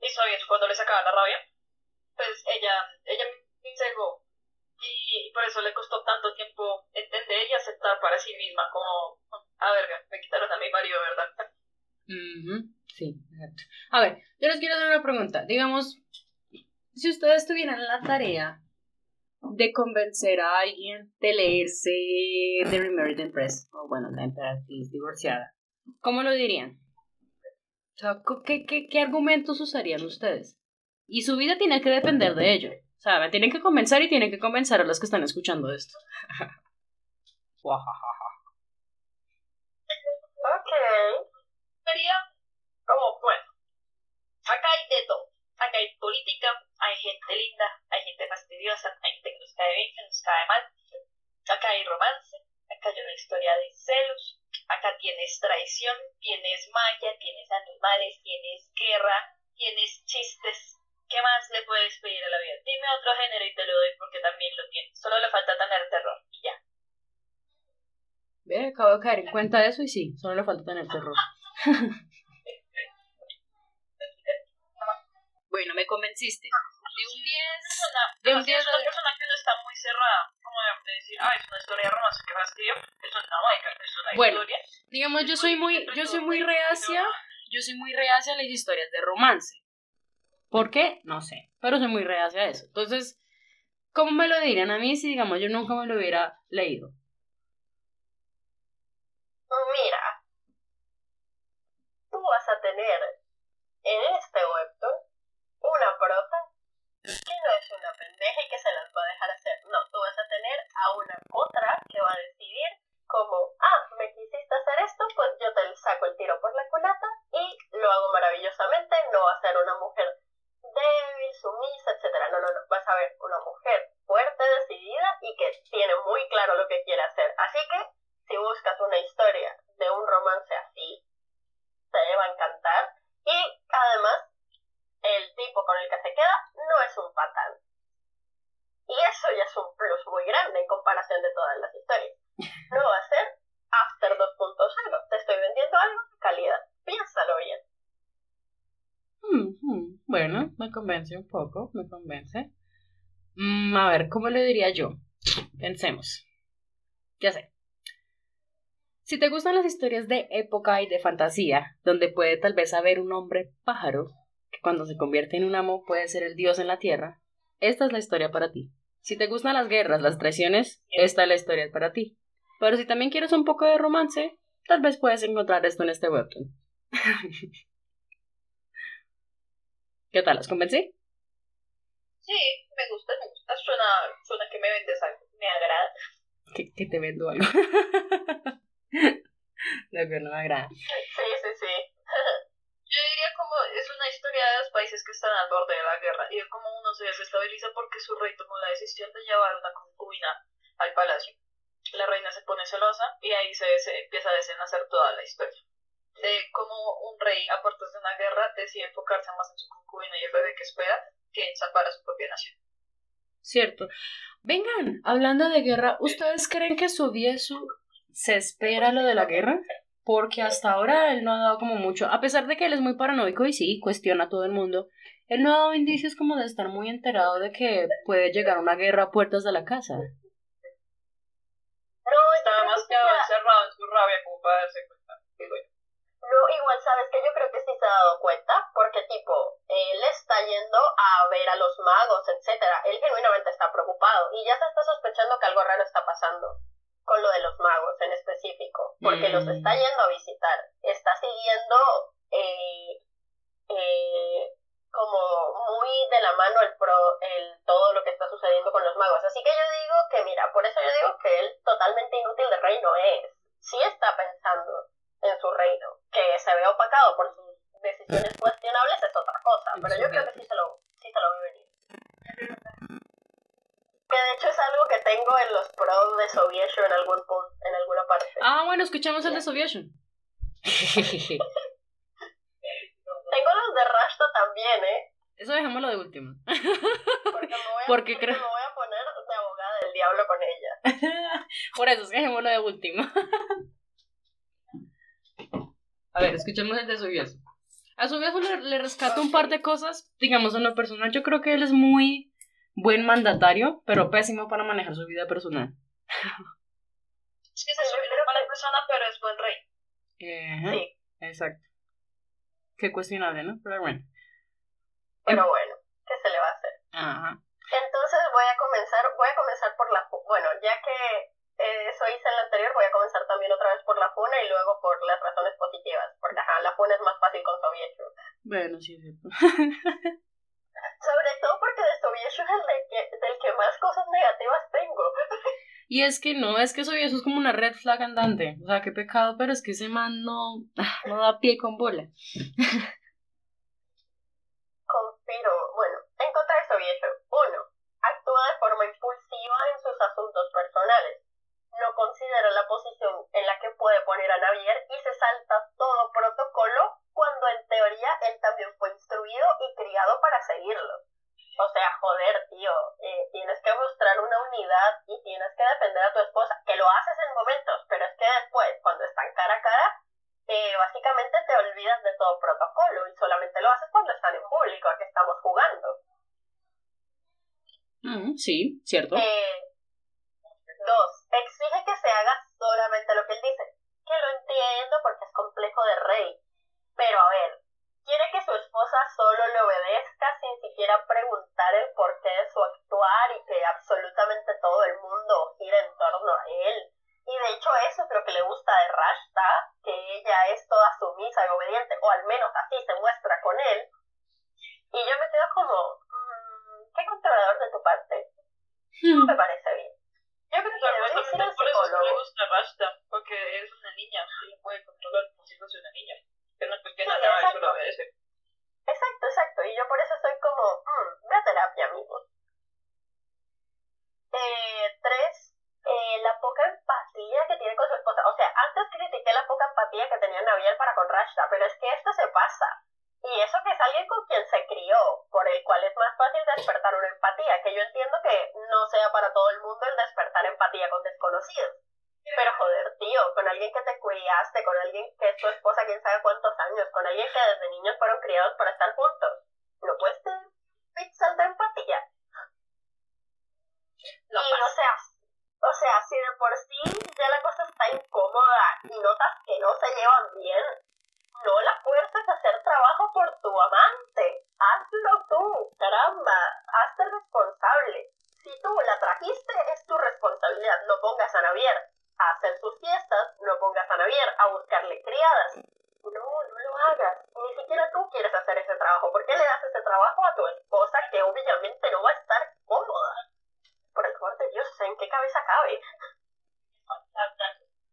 y sabía cuando le sacaba la rabia, pues ella, ella me y, por eso le costó tanto tiempo entender y aceptar para sí misma como, a ver, me quitaron a mi marido, ¿verdad? Sí, exacto. A ver, yo les quiero hacer una pregunta. Digamos, si ustedes tuvieran la tarea de convencer a alguien de leerse The Remarried Empress, o bueno, la emperatriz divorciada. ¿Cómo lo dirían? ¿qué, qué, qué argumentos usarían ustedes? Y su vida tiene que depender de ello. O sea, me tienen que convencer y tienen que convencer a los que están escuchando esto. ok. Sería como, bueno, acá hay de todo. Acá hay política, hay gente linda, hay gente fastidiosa, hay gente que nos cae bien, que nos cae mal. Acá hay romance, acá hay una historia de celos, acá tienes traición, tienes magia, tienes animales, tienes guerra, tienes chistes, lo doy porque también lo tiene. Solo le falta tener terror y ya. Ve, acabo de caer en cuenta de eso y sí, solo le falta tener terror. bueno, me convenciste. De un 10. De un 10. Es una persona que no está muy cerrada, como de decir, ah, es una historia de romance que fastidio. Eso no, es una bueno, historia. Digamos, yo soy muy, yo soy muy reacia, yo soy muy reacia a las historias de romance. ¿Por qué? No sé, pero soy muy reacia a eso. Entonces, ¿cómo me lo dirían a mí si, digamos, yo nunca me lo hubiera leído? Mira, tú vas a tener en este webtoon una prota que no es una pendeja y que se las va a dejar hacer. No, tú vas a tener a una otra que va a decidir como, ah, me quisiste hacer esto, pues yo te saco el tiro por la culata y lo hago maravillosamente. No va a ser una mujer sumisa, etcétera. No, no, no. Vas a ver una mujer fuerte, decidida y que tiene muy claro lo que quiere hacer. Así que, si buscas una historia de un romance así, te va a encantar. Y además, el tipo con el que se queda no es un patán. Y eso ya es un plus muy grande en comparación de todas las historias. No va a ser After 2.0. Te estoy vendiendo algo de calidad. Piénsalo bien. Bueno, me convence un poco, me convence. Mm, a ver, ¿cómo le diría yo? Pensemos. Ya sé. Si te gustan las historias de época y de fantasía, donde puede tal vez haber un hombre pájaro, que cuando se convierte en un amo puede ser el dios en la tierra, esta es la historia para ti. Si te gustan las guerras, las traiciones, esta es la historia para ti. Pero si también quieres un poco de romance, tal vez puedes encontrar esto en este webtoon. ¿Qué tal? ¿Las convencí? Sí, me gusta, me gusta. Suena, suena que me vendes algo. Me agrada. Que, que te vendo algo. Lo que no me agrada. Sí, sí, sí. Yo diría como es una historia de los países que están al borde de la guerra y es como uno se desestabiliza porque su rey tomó la decisión de llevar una concubina al palacio. La reina se pone celosa y ahí se, se empieza a desenlacer toda la historia de cómo un rey a puertas de una guerra decide enfocarse más en su concubina y el bebé que espera que en salvar a su propia nación. Cierto. Vengan, hablando de guerra, ¿ustedes creen que Sobiesu se espera lo de la guerra? Porque hasta ahora él no ha dado como mucho, a pesar de que él es muy paranoico y sí, cuestiona a todo el mundo, él no ha dado indicios como de estar muy enterado de que puede llegar una guerra a puertas de la casa. No, estaba más que encerrado en su rabia como para darse cuenta. No, igual sabes que yo creo que sí se ha dado cuenta, porque tipo, él está yendo a ver a los magos, etcétera. Él genuinamente está preocupado y ya se está sospechando que algo raro está pasando con lo de los magos en específico, porque los está mm. yendo a visitar. Está siguiendo eh, eh, como muy de la mano el pro, el todo lo que está sucediendo con los magos. Así que yo digo que mira, por eso yo digo que él totalmente inútil de reino es. Sí está pensando en su reino. Que se ve opacado por sus decisiones cuestionables es otra cosa, pero yo creo que sí se lo, sí se lo ve venir. Que de hecho es algo que tengo en los pros de Soviesho en algún punto, en alguna parte. Ah, bueno, escuchamos el de Soviesho. tengo los de Rashto también, ¿eh? Eso dejémoslo de último. Porque me voy a, porque creo... me voy a poner de abogada del diablo con ella. Por eso, dejémoslo de último. A ver, escuchemos el de Subieso. A Subieso le, le rescato un par de cosas. Digamos, en lo personal, yo creo que él es muy buen mandatario, pero pésimo para manejar su vida personal. Es que se es mala persona, pero es buen rey. sí. Exacto. Qué cuestionable, ¿no? Pero bueno. Pero bueno, ¿qué se le va a hacer? Ajá. Entonces voy a comenzar, voy a comenzar por la, bueno, ya que eh, eso hice en la anterior, voy a comenzar también otra vez por la funa y luego por las razones positivas, porque ajá, la funa es más fácil con Sovietshu. Bueno, sí, sí. Sobre todo porque de Sovietshu es el de que, del que más cosas negativas tengo. Y es que no, es que Sovietshu es como una red flag andante. O sea, qué pecado, pero es que ese man no, no da pie con bola. Confiro, bueno, en contra de Sovietshu, considera la posición en la que puede poner a Navier y se salta todo protocolo cuando en teoría él también fue instruido y criado para seguirlo. O sea, joder, tío, eh, tienes que autoridad y tienes que defender a tu esposa, que lo haces en momentos, pero es que después, cuando están cara a cara, eh, básicamente te olvidas de todo protocolo y solamente lo haces cuando están en público, a que estamos jugando. Mm, sí, cierto. Eh, dos, exige que se haga solamente lo que él dice, que lo entiendo porque es complejo de rey, pero a ver, quiere que su esposa solo le obedezca sin siquiera preguntar el porqué de su actuar y que absolutamente todo el mundo gire en torno a él. Y de hecho eso es lo que le gusta de Rashta, que ella es toda sumisa y obediente, o al menos así se muestra con él. Y yo me quedo como, mmm, qué controlador de tu parte. No me parece bien. Yo creo que debería ser el por eso psicólogo. le gusta Rashta, porque es una niña, y lo puede controlar como si fuese una niña. Que no cuestiona Sí, nada y exacto. solo obedece. Exacto, exacto. Y yo por eso soy como, mmm, ve a terapia, amigos. Eh, tres, eh, la poca empatía que tiene con su esposa. O sea, antes critiqué la poca empatía que tenía Naviel para con Rashta, pero es que esto se pasa. Y eso que es alguien con quien se crió, por el cual es más fácil despertar una empatía, que yo entiendo que no sea para todo el mundo el despertar empatía con desconocidos. Pero joder, tío, con alguien que te criaste, con alguien que es tu esposa quién sabe cuántos años, con alguien que desde niños fueron criados para estar juntos. ¿No puedes tener pizzas de empatía? No y o sea, o sea, si de por sí ya la cosa está incómoda y notas que no se llevan bien, no la fuerces a hacer trabajo por tu amante. Hazlo tú, caramba, hazte responsable. Si tú la trajiste, es tu responsabilidad. No pongas a Navier a hacer sus fiestas, no pongas a Navier a buscarle criadas. No, no lo hagas. Ni siquiera tú quieres hacer ese trabajo. ¿Por qué le das ese trabajo a tu esposa que obviamente no va a estar cómoda? Por el favor de Dios, ¿en qué cabeza cabe?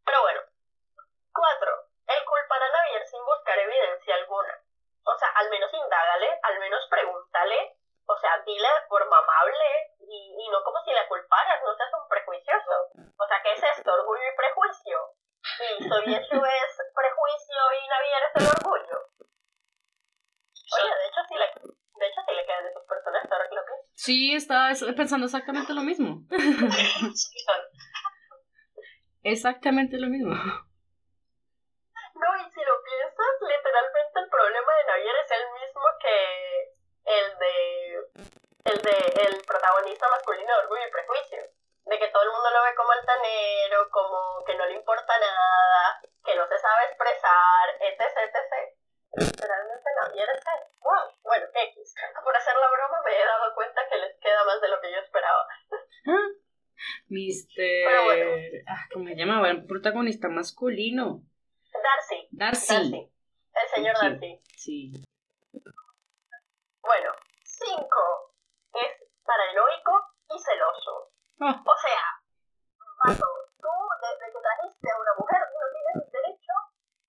Pero bueno. Cuatro. El culpar a Navier sin buscar evidencia alguna. O sea, al menos indágale, al menos pregúntale. O sea, dile de forma amable y, y no como si la culparas, no seas un prejuicioso. O sea, ¿qué es esto? Orgullo y prejuicio. Y Soyeshu es prejuicio y Navier es el orgullo. Oye, de hecho sí le, de hecho sí le quedan esos personajes, ahora que lo pienso. Sí, estaba es- pensando exactamente lo mismo. Exactamente lo mismo. Protagonista masculino. Darcy. Darcy. Darcy. El señor Sí. Darcy. Sí. Bueno, 5 es paranoico y celoso. Ah, O sea, Pato, tú desde que trajiste a una mujer no tienes derecho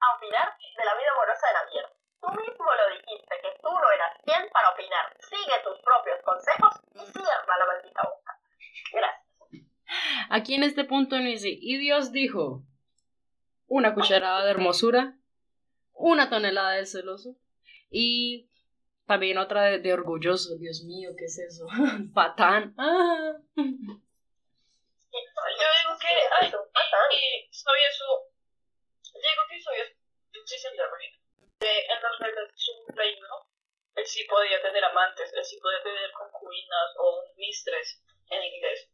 a opinar de la vida amorosa de Navier. Tú mismo lo dijiste, que tú no eras quien para opinar. Sigue tus propios consejos y cierra la maldita boca. Gracias. Aquí y Dios dijo, una cucharada de hermosura, una tonelada de celoso, y también otra de, orgulloso, Dios mío, ¿qué es eso? Patán. Ah. Yo digo que, ay, y soy eso, yo digo que soy eso, sí se de en de su reino, él sí podía tener amantes, él sí podía tener concubinas o mistress en inglés.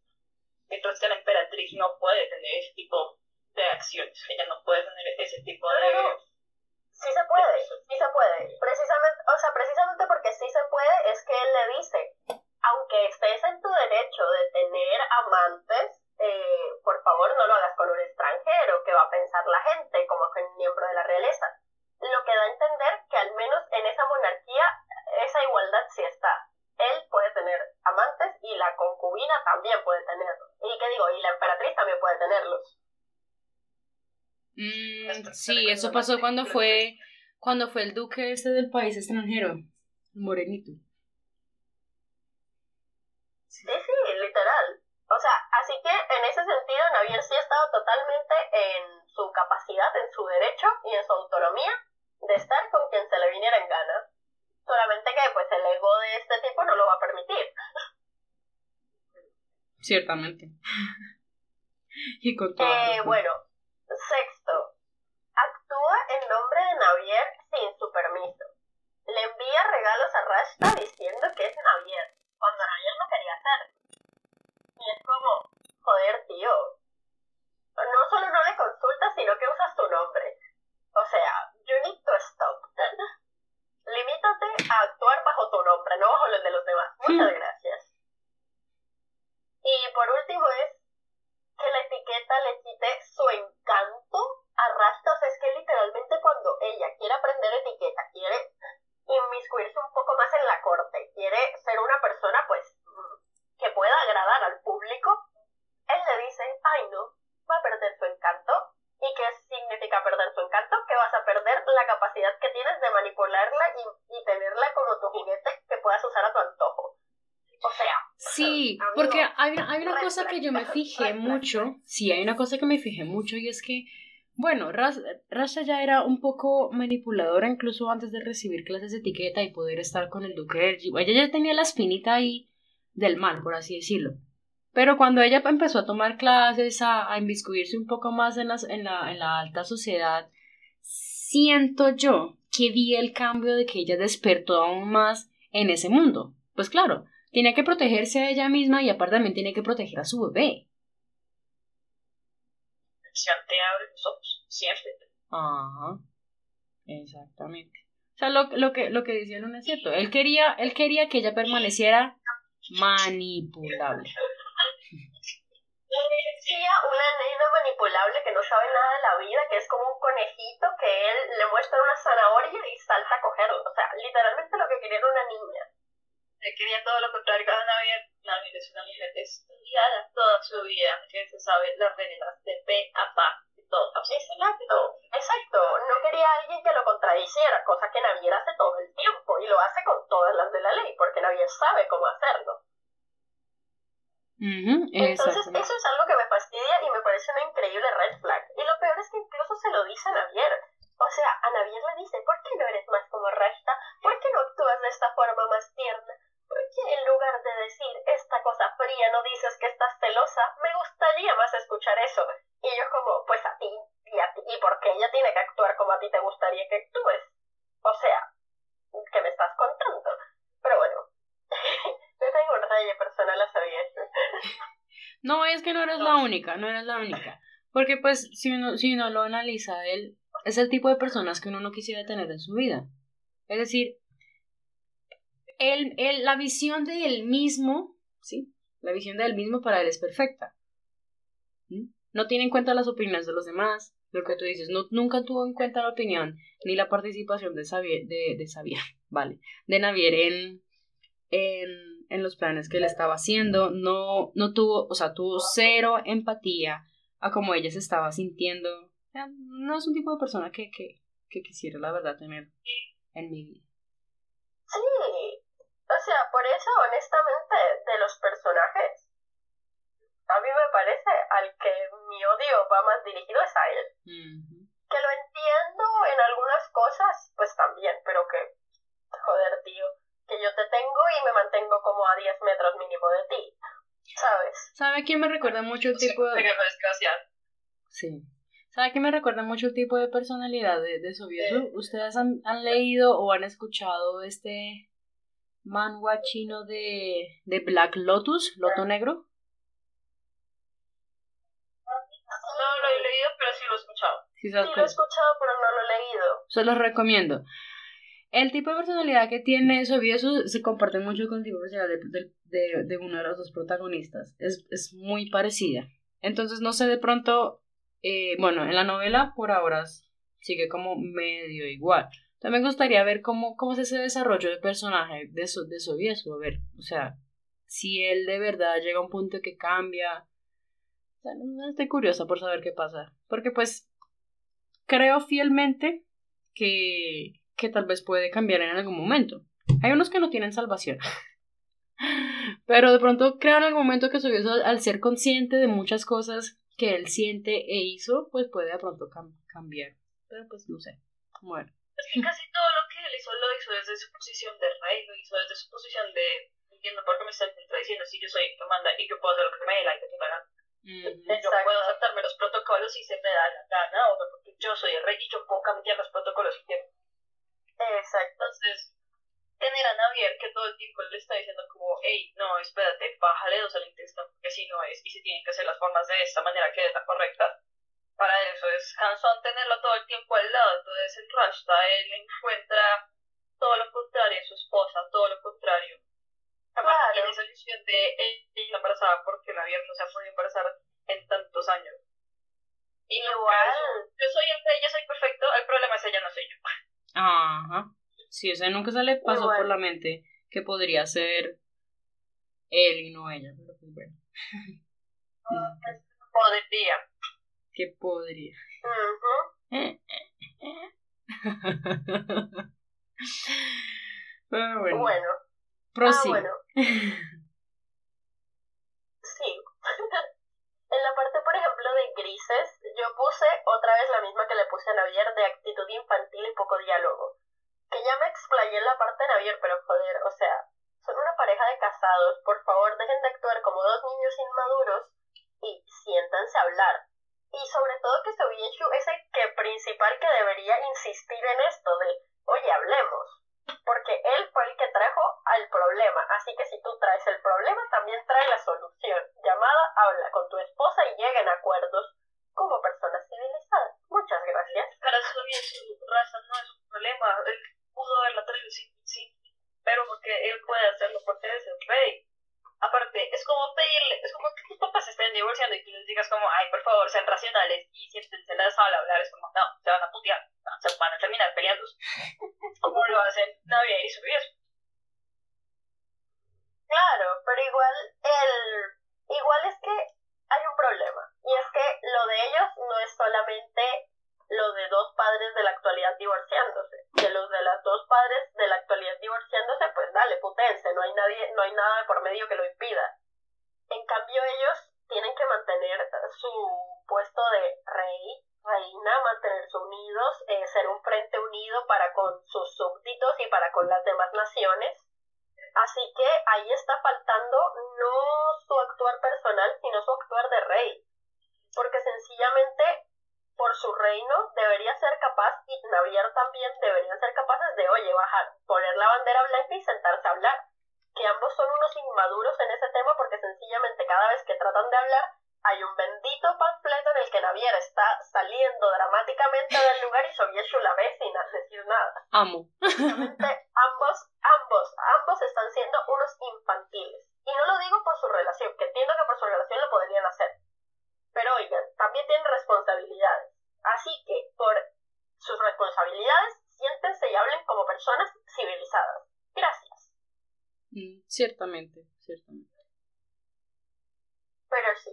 Que la emperatriz no puede tener ese tipo de acciones, ella no puede tener ese tipo de... no. Sí se puede, sí se puede. Precisamente, o sea, precisamente porque sí se puede es que él le dice, aunque estés en tu derecho de tener amantes, eh, por favor no lo hagas con un extranjero, que va a pensar la gente como que un miembro de la realeza. Lo que da a entender que al menos en esa monarquía esa igualdad sí está. Él puede tener amantes y la concubina también puede tenerlos. Y qué digo, y la emperatriz también puede tenerlos. Mm, sí, eso pasó cuando fue, cuando fue el duque este del país extranjero, morenito. Sí, sí, literal. O sea, así que en ese sentido Navier sí estaba totalmente en su capacidad, en su derecho y en su autonomía de estar con quien se le viniera en gana. Solamente que pues el ego de este tipo no lo va a permitir. Ciertamente. y con todo. Eh, bueno, sexto. Actúa en nombre de Navier sin su permiso. Le envía regalos a Rashta diciendo que es Navier, cuando Navier no quería hacerlo. Y es como, joder, tío. No solo no le consultas, sino que usas tu nombre. O sea, you need to stop. Actuar bajo tu nombre, no bajo el de los demás. Muchas gracias. Y por último es que la etiqueta le quite su encanto a Rasta. O sea, es que literalmente cuando ella quiere aprender etiqueta, quiere inmiscuirse un poco más en la corte, quiere ser una persona pues que pueda agradar al público, él le dice, ay no, va a perder su encanto. ¿Y qué perder su encanto? Que vas a perder la capacidad que tienes de manipularla y, y tenerla como tu juguete que puedas usar a tu antojo. O sea. Sí, porque hay, hay una cosa que yo me fijé mucho. Sí, hay una cosa que me fijé mucho y es que, bueno, Rasha ya era un poco manipuladora incluso antes de recibir clases de etiqueta y poder estar con el duque. Ella ya tenía la espinita ahí del mal, por así decirlo. Pero cuando ella empezó a tomar clases, a, a inviscuirse un poco más en, en, la, en la alta sociedad, siento yo que vi el cambio de que ella despertó aún más en ese mundo. Pues claro, tiene que protegerse a ella misma y aparte también tiene que proteger a su bebé. te abre los ojos, siempre. Ajá, exactamente. O sea, lo, lo, que, lo que decían es cierto. Él quería, él quería que ella permaneciera manipulable. Decía una nena manipulable que no sabe nada de la vida, que es como un conejito que él le muestra una zanahoria y salta a cogerlo. O sea, literalmente lo que quería era una niña. Él quería todo lo contrario cada Navidad. Navidad es una mujer estudiada toda su vida, que se sabe las reglas de pe a pa. Todo, exacto, exacto. No quería a alguien que lo contradiciera, cosa que Navier hace todo el tiempo y lo hace con todas las de la ley, porque Navier sabe cómo hacerlo. Entonces, eso es algo que me fastidia y me parece una increíble red flag. Y lo peor es que incluso se lo dice a Navier. O sea, a Navier le dice, ¿por qué no eres más como Rashta? ¿Por qué no actúas de esta forma más tierna? ¿Por qué en lugar de decir esta cosa fría no dices que estás celosa? Me gustaría más escuchar eso. Y yo como, pues a ti y a ti. ¿Y por qué ella tiene que actuar como a ti te gustaría que actúes? O sea, ¿qué me estás contando? Pero bueno, yo tengo un rayo personal a saber. No, es que no eres la única, no eres la única. Porque pues si uno, si uno lo analiza, él es el tipo de personas que uno no quisiera tener en su vida. Es decir, él, él, la visión de él mismo, ¿sí? La visión de él mismo para él es perfecta. No tiene en cuenta las opiniones de los demás, lo que tú dices, no, nunca tuvo en cuenta la opinión ni la participación de Xavier, de, de Xavier, vale, de Navier en, en en los planes que él estaba haciendo, no, no tuvo, o sea, tuvo cero empatía a cómo ella se estaba sintiendo. no es un tipo de persona que, que, que quisiera, la verdad, tener en mi vida. Sí, o sea, por eso, honestamente, de los personajes, a mí me parece al que mi odio va más dirigido es a él. Que lo entiendo en algunas cosas, pues también, pero que, joder, tío yo te tengo y me mantengo como a 10 metros mínimo de ti, ¿sabes? ¿Sabe quién me recuerda mucho el tipo de... Sí. ¿Sabe quién me recuerda mucho el tipo de personalidad de, de ¿Ustedes han, han, leído o han escuchado este manhwa chino de, de Black Lotus, Loto Negro? No lo he leído, pero sí lo he escuchado. Sí, lo he escuchado, pero no lo he leído. Se los recomiendo. El tipo de personalidad que tiene Sobiesu se comparte mucho con el tipo de personalidad de, de, uno de los dos protagonistas. Es, es, muy parecida. Entonces, no sé, de pronto, eh, bueno, en la novela por ahora sigue como medio igual. También me gustaría ver cómo, cómo es ese desarrollo de personaje de, de Sobiesu. A ver, o sea, si él de verdad llega a un punto que cambia. O sea, no estoy curiosa por saber qué pasa. Porque pues creo fielmente que que tal vez puede cambiar en algún momento. Hay unos que no tienen salvación. Pero de pronto creo en algún momento que su al ser consciente de muchas cosas que él siente e hizo, pues puede de pronto cambiar. Pero pues no sé. Bueno. Es que casi todo lo que él hizo lo hizo desde su posición de rey, lo hizo desde su posición de entiendo por qué me están contradiciendo si yo soy el que manda y yo puedo hacer lo que me dé la gana. Ujú. Yo puedo aceptarme los protocolos si se me da la gana, o porque yo soy el rey y yo puedo cambiar los protocolos si quiero. Exacto. Entonces, tener a Navier que todo el tiempo le está diciendo como, hey, no, espérate, bájale dos al intestino, porque así no es, y se tienen que hacer las formas de esta manera que es la correcta. Para eso es cansón tenerlo todo el tiempo al lado, entonces el Rashta, él encuentra todo lo contrario en su esposa, todo lo contrario. Además, Claro. tiene esa ilusión de ella embarazada porque Navier no se ha podido embarazar en tantos años. Y Igual. Yo soy el rey, yo soy perfecto, el problema es ella, no soy yo. Ajá. Sí, o sea, nunca se le pasó por la mente que podría ser él y no ella, pero pues bueno. No, Podría. que podría. Ujú. Pero bueno, Bueno. Ah, bueno. Sí. En la parte, por ejemplo, de grises, yo puse otra vez la misma que le puse a Navier de actitud infantil y poco diálogo. Que ya me explayé en la parte de Navier, pero joder, o sea, son una pareja de casados, por favor dejen de actuar como dos niños inmaduros y siéntanse a hablar. Y sobre todo que Sobieshu es el que principal que debería insistir en esto de, oye, hablemos porque él fue el que trajo al problema. Así que si tú traes el problema, también trae la solución. Llamada, habla con tu esposa y lleguen a acuerdos como personas civilizadas. Muchas gracias. Para su raza no es un problema. Él pudo haberla traído sin, sin, pero porque él puede hacerlo porque es el rey. Aparte, es como pedirle, es como que tus divorciando y tú les digas como, ay, por favor, sean racionales y siéntense en la sala a hablar. Es como, no, se van a putear, no, se van a terminar peleando. como lo hacen Navidad y su viejo. Claro, pero igual el igual es que hay un problema y es que lo de ellos no es solamente lo de dos padres de la actualidad divorciándose, que los de las dos padres de la actualidad divorciándose, pues dale, putense, no hay nadie, no hay nada de por medio que lo impida. En cambio ellos tienen que mantener su puesto de rey, reina, mantenerse unidos, eh, ser un frente unido para con sus súbditos y para con las demás naciones. Así que ahí está faltando no su actuar personal, sino su actuar de rey. Porque sencillamente por su reino debería ser capaz, y Navier también deberían ser capaces de, oye, bajar, poner la bandera blanca y sentarse a hablar. Que ambos son unos inmaduros en ese tema porque sencillamente cada vez que tratan de hablar hay un bendito panfleto en el que Navier está saliendo dramáticamente del lugar y Sobieshu la ve sin decir nada. Amo. Ambos, ambos, ambos están siendo unos infantiles. Y no lo digo por su relación, que entiendo que por su relación lo podrían hacer. Pero oigan, también tienen responsabilidades. Así que, por sus responsabilidades, siéntense y hablen como personas civilizadas. Gracias. Mm, ciertamente, ciertamente. Pero sí.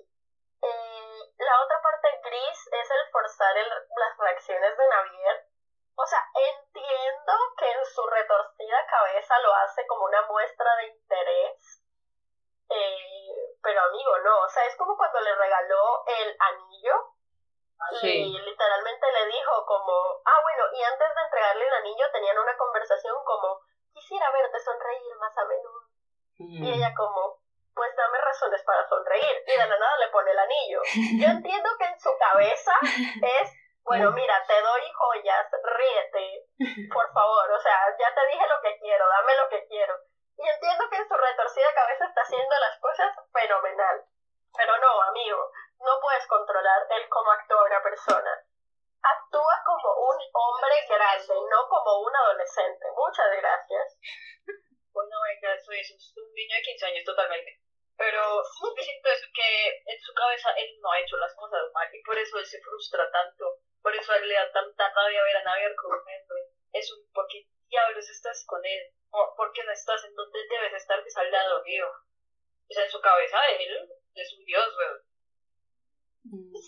Eh, la otra parte gris es el forzar el- las reacciones de Navier. O sea, entiendo que en su retorcida cabeza lo hace como una muestra de interés. Eh, pero amigo, no. O sea, es como cuando le regaló el anillo Sí. y literalmente le dijo como, ah, bueno, y antes de entregarle el anillo tenían una conversación como, quisiera verte sonreír más a menudo. Mm. Y ella como, pues dame razones para sonreír. Y de la nada le pone el anillo. Yo entiendo que en su cabeza es, bueno, mira, te doy joyas, ríete, por favor. O sea, ya te dije lo que quiero, dame lo que quiero. Y entiendo que en su retorcida cabeza está haciendo las cosas fenomenal. Pero no, amigo, no puedes controlar el cómo actúa una persona. Actúa como un hombre grande, no como un adolescente. Muchas gracias. Bueno, venga, eso es un niño de 15 años totalmente. Pero siento eso que en su cabeza él no ha hecho las cosas mal y por eso él se frustra tanto. Por eso él le da tanta rabia ver a Navier hombre. Es un ¿por qué diablos estás con él? ¿O por qué no estás en donde debes estar, que es al lado mío? O sea, en su cabeza él es un dios, weón.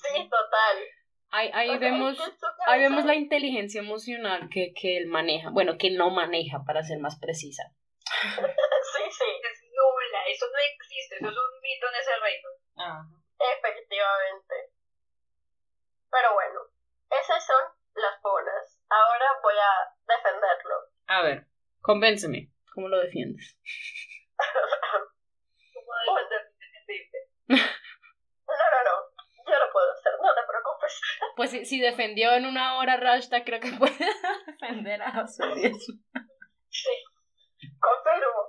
Sí, total. Ahí, ahí vemos, ahí vemos la inteligencia emocional que, que él maneja, bueno, que no maneja, para ser más precisa. sí, sí, es nula, eso no existe, eso es un mito en ese reino. Efectivamente. Pero bueno, esas son las ponas. Ahora voy a defenderlo. A ver, convénceme, ¿cómo lo defiendes? ¿Cómo defenderlo? no, no, no, yo lo puedo hacer, no te preocupes. Pues si, si defendió en una hora Rashta, creo que puede defender a Osorio. Sí, confirmo.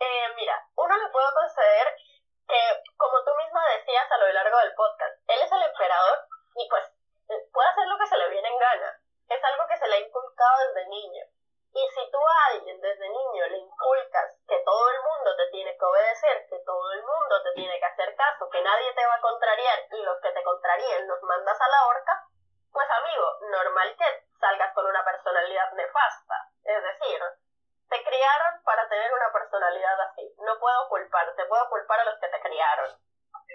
Eh, mira, uno le puedo conceder que, como tú misma decías a lo largo del podcast, él es el emperador y pues puede hacer lo que se le viene en gana. Es algo que se le ha inculcado desde niño. Y si tú a alguien desde niño le inculcas que todo el mundo te tiene que obedecer, que todo el mundo te tiene que hacer caso, que nadie te va a contrariar y los que te contraríen los mandas a la horca, pues amigo, normal que salgas con una personalidad nefasta. Es decir, te criaron para tener una personalidad así. No puedo culparte, puedo culpar a los que te criaron.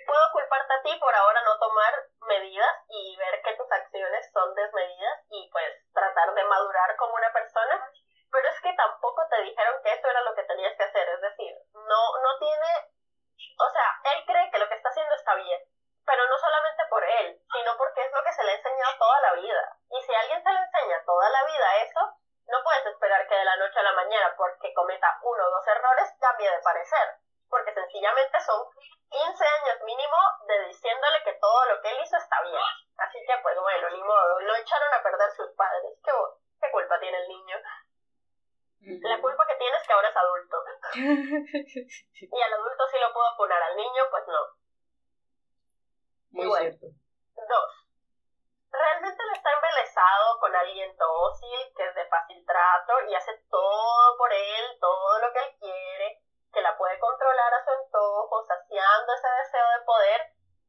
Puedo culparte a ti por ahora no tomar medidas y ver que tus acciones son desmedidas y pues tratar de madurar como una persona pero es que tampoco te dijeron que eso era lo que tenías que hacer, es decir, no, no tiene, o sea, él cree que lo que está haciendo está bien, pero no solamente por él, sino porque es lo que se le ha enseñado toda la vida. Y si alguien se le enseña toda la vida eso, no puedes esperar que de la noche a la mañana, porque cometa uno o dos errores, cambie de parecer, porque sencillamente son 15 años mínimo de diciéndole que todo lo que él hizo está bien. Así que, pues bueno, ni modo, lo echaron a perder sus padres. ¿Qué, qué culpa tiene el niño? La culpa que tiene es que ahora es adulto. y al adulto sí lo puedo poner, al niño pues no. Muy cierto. Dos. Realmente le está embelesado con alguien dócil, que es de fácil trato y hace todo por él, todo lo que él quiere, que la puede controlar a su antojo, saciando ese deseo de poder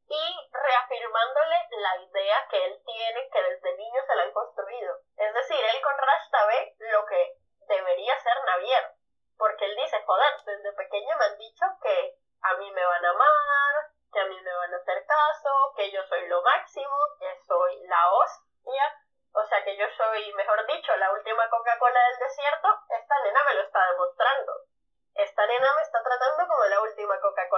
y reafirmándole la idea que él tiene, que desde niño se la han construido. Es decir, él con Rashta ve lo que debería ser Navier, porque él dice, joder, desde pequeño me han dicho que a mí me van a amar, que a mí me van a hacer caso, que yo soy lo máximo, que soy la hostia, o sea que yo soy, mejor dicho, la última Coca-Cola del desierto, esta nena me lo está demostrando. Esta nena me está tratando como la última Coca-Cola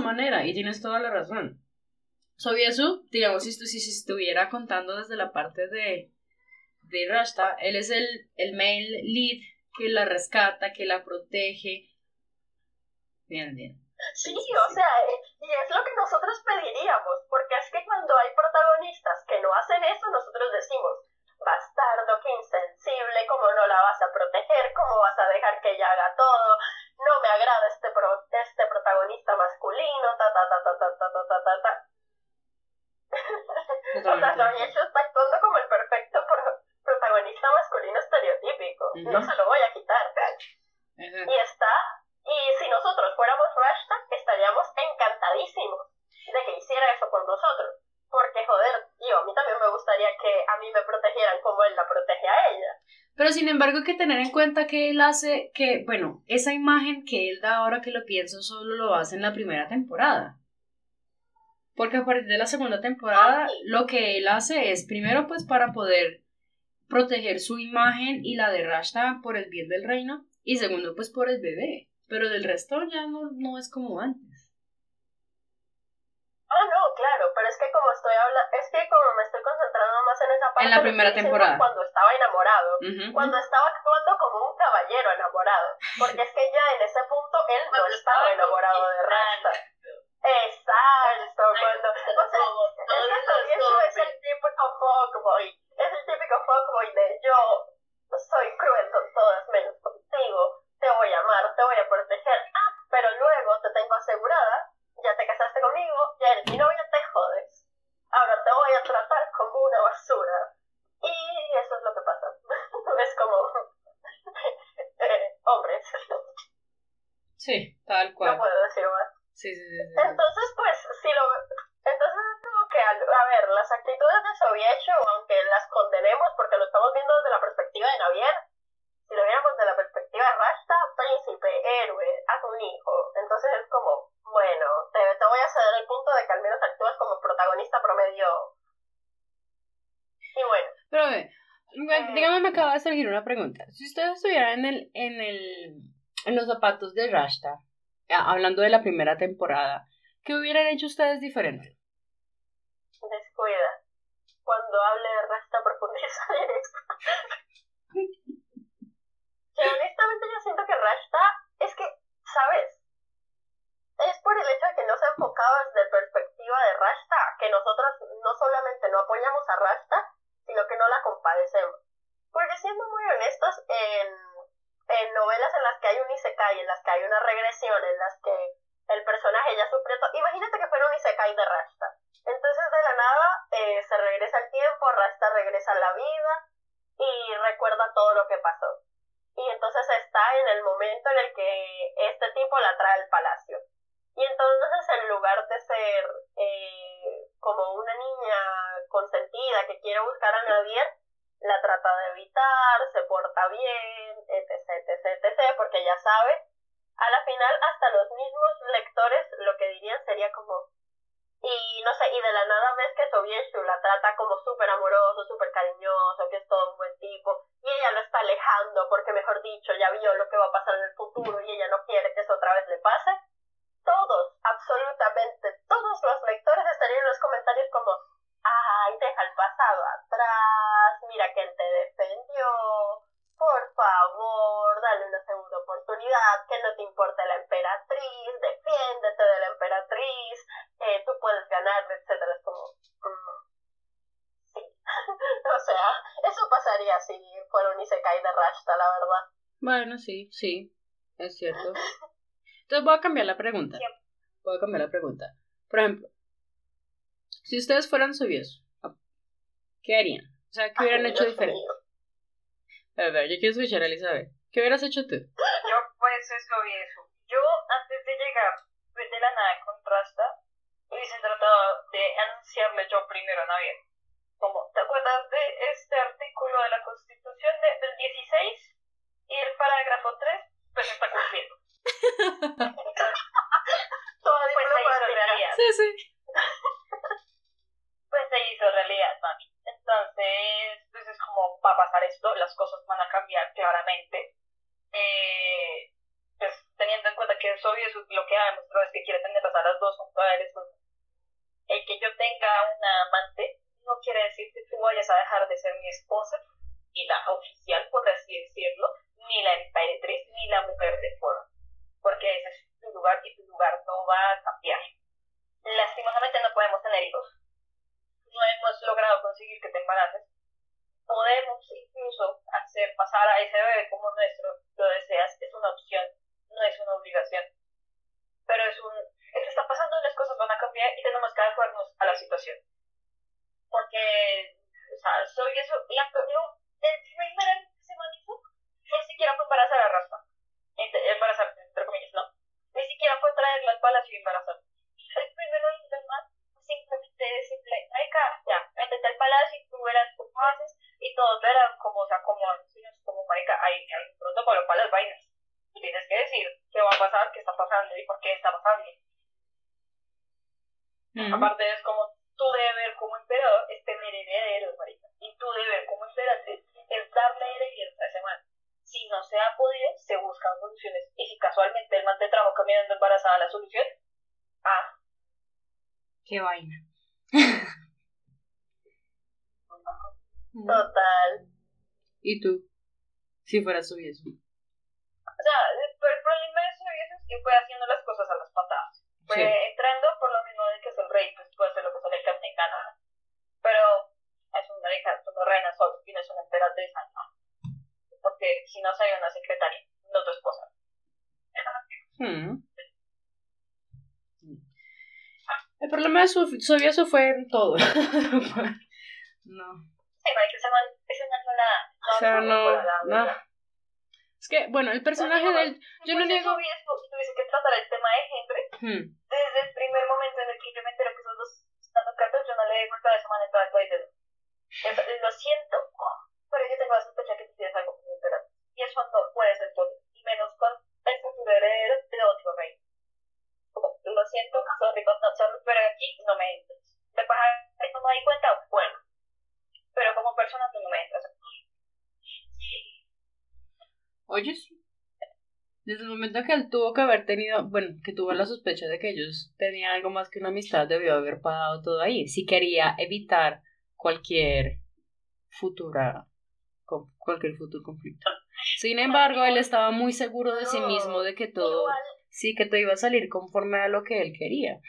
manera y tienes toda la razón. Sobiesu, digamos, si, si, si estuviera contando desde la parte de, de Rashta, él es el, el male lead que la rescata, que la protege. Bien, bien. Sí, o sea, que tener en cuenta que él hace que, bueno, esa imagen que él da ahora que lo pienso solo lo hace en la primera temporada. Porque a partir de la segunda temporada ah, lo que él hace es primero pues para poder proteger su imagen y la de Rashta por el bien del reino y segundo pues por el bebé. Pero del resto ya no, no es como antes. Ah, no, claro, pero es que como estoy hablando, es que como me estoy concentrando más en esa parte. En la primera temporada. Cuando estaba enamorado, cuando estaba actuando como un caballero enamorado, porque es que ya en ese punto él no estaba enamorado de Rasta. Exacto, cuando, o sea, es que eso es el típico fuckboy, es el típico fuckboy de yo soy cruel con todas menos contigo Sí, tal cual. No puedo decir más. Sí, sí, sí. sí. Entonces, pues, si lo... Entonces es como que, a a ver, las actitudes de Sovietshu, aunque las condenemos porque lo estamos viendo desde la perspectiva de Navier, si lo viéramos desde la perspectiva de Rasta, príncipe, héroe, haz un hijo. Entonces es como, bueno, te, te voy a ceder el punto de que al menos actúas como protagonista promedio. Y bueno, Pero, a ver, me- digamos, me acaba de una pregunta. Si ustedes estuvieran en el, en el, en los zapatos de Rashta, hablando de la primera temporada, ¿qué hubieran hecho ustedes diferente? Sí, sí, es cierto. Entonces voy a cambiar la pregunta. Voy a cambiar la pregunta. Por ejemplo, si ustedes fueran soviets, ¿qué harían? O sea, ¿qué hubieran hecho diferente? A ver, yo quiero escuchar a Elizabeth. ¿Qué hubieras hecho tú? Yo pues y eso. Yo antes de llegar de la nada con Rasta, hubiese tratado de anunciarle yo primero a Navidad. Como, ¿te acuerdas de este artículo de la Constitución de- del 16 y el parágrafo 3? Pues se está cumpliendo. Toda Pues se hizo realidad. Sí, sí. Pues se hizo realidad, mami. Entonces, pues es como va a pasar esto, las cosas van a cambiar claramente. Eh, pues teniendo en cuenta que es obvio eso, lo que ha demostrado es que quiere tenerlas a las dos junto a él. pues, el que yo tenga una amante no quiere decir que tú vayas a dejar de ser mi esposa, ni la oficial, por así decirlo, ni la emperatriz, ni la mujer de foro. Porque ese es tu lugar y tu lugar no va a cambiar. Lastimosamente no podemos tener hijos. No hemos logrado conseguir que te embaraces. Podemos incluso hacer pasar a ese bebé como nuestro, lo deseas, es una opción, no es una obligación. Pero es un, esto está pasando, las cosas van a cambiar y tenemos que adecuarnos a la situación. Porque, o sea, soy eso, la, lo, el primer se ni siquiera fue embarazar a Raspa. Embarazar, entre comillas, no. Ni siquiera fue traer las balas y embarazar. El primero del mal, simplemente decirle, marica, ya, métete al palacio y tú verás cómo haces, y todos verán cómo, o sea, como, como marica, hay, hay un protocolo para las vainas. Tú tienes que decir qué va a pasar, qué está pasando y por qué está pasando. Ujú. Aparte es como tu deber como emperador es tener herederos, marica. Y tu deber como emperatriz es darle herederos a ese man. Si no se ha podido, se buscan soluciones. Y si casualmente el man te trajo caminando embarazada la solución, ah, Qué vaina. Total. ¿Y tú? Si fueras soviet. O sea, el, el problema de eso es que fue haciendo las cosas a las patadas. Fue Sí. entrando por lo mismo de que es el rey, pues puede hacer lo que cante en gana. Pero es una hija, es una reina solo, y no es una emperatriz, no. Porque si no sería una secretaria, no tu esposa. Hmm. El problema de su Sovieso fue en todo. no. Sí, marica, ese man, ese man no la... O sea, no, no. Es que, bueno, el personaje No, del. Yo no niego. su y tuviese que tratar el tema de Henry. Hmm. Desde el primer momento en el que yo me entero que esos dos están cartas, yo no le he a esa manera todo el. Lo siento, pero yo tengo la sospecha que tú tienes algo con mi Eso no puede ser todo. Y menos con el futuro heredero de otro rey. Lo siento, sorry, no, sorry, pero aquí no me entras. De pajar no me di cuenta, bueno. Pero como persona tú no me entras. Oye, sí. Desde el momento que él tuvo que haber tenido, bueno, que tuvo la sospecha de que ellos tenían algo más que una amistad, debió haber pagado todo ahí. Si quería evitar cualquier futura, cualquier futuro conflicto. Sin embargo, él estaba muy seguro de sí mismo de que todo, sí, que todo iba a salir conforme a lo que él quería.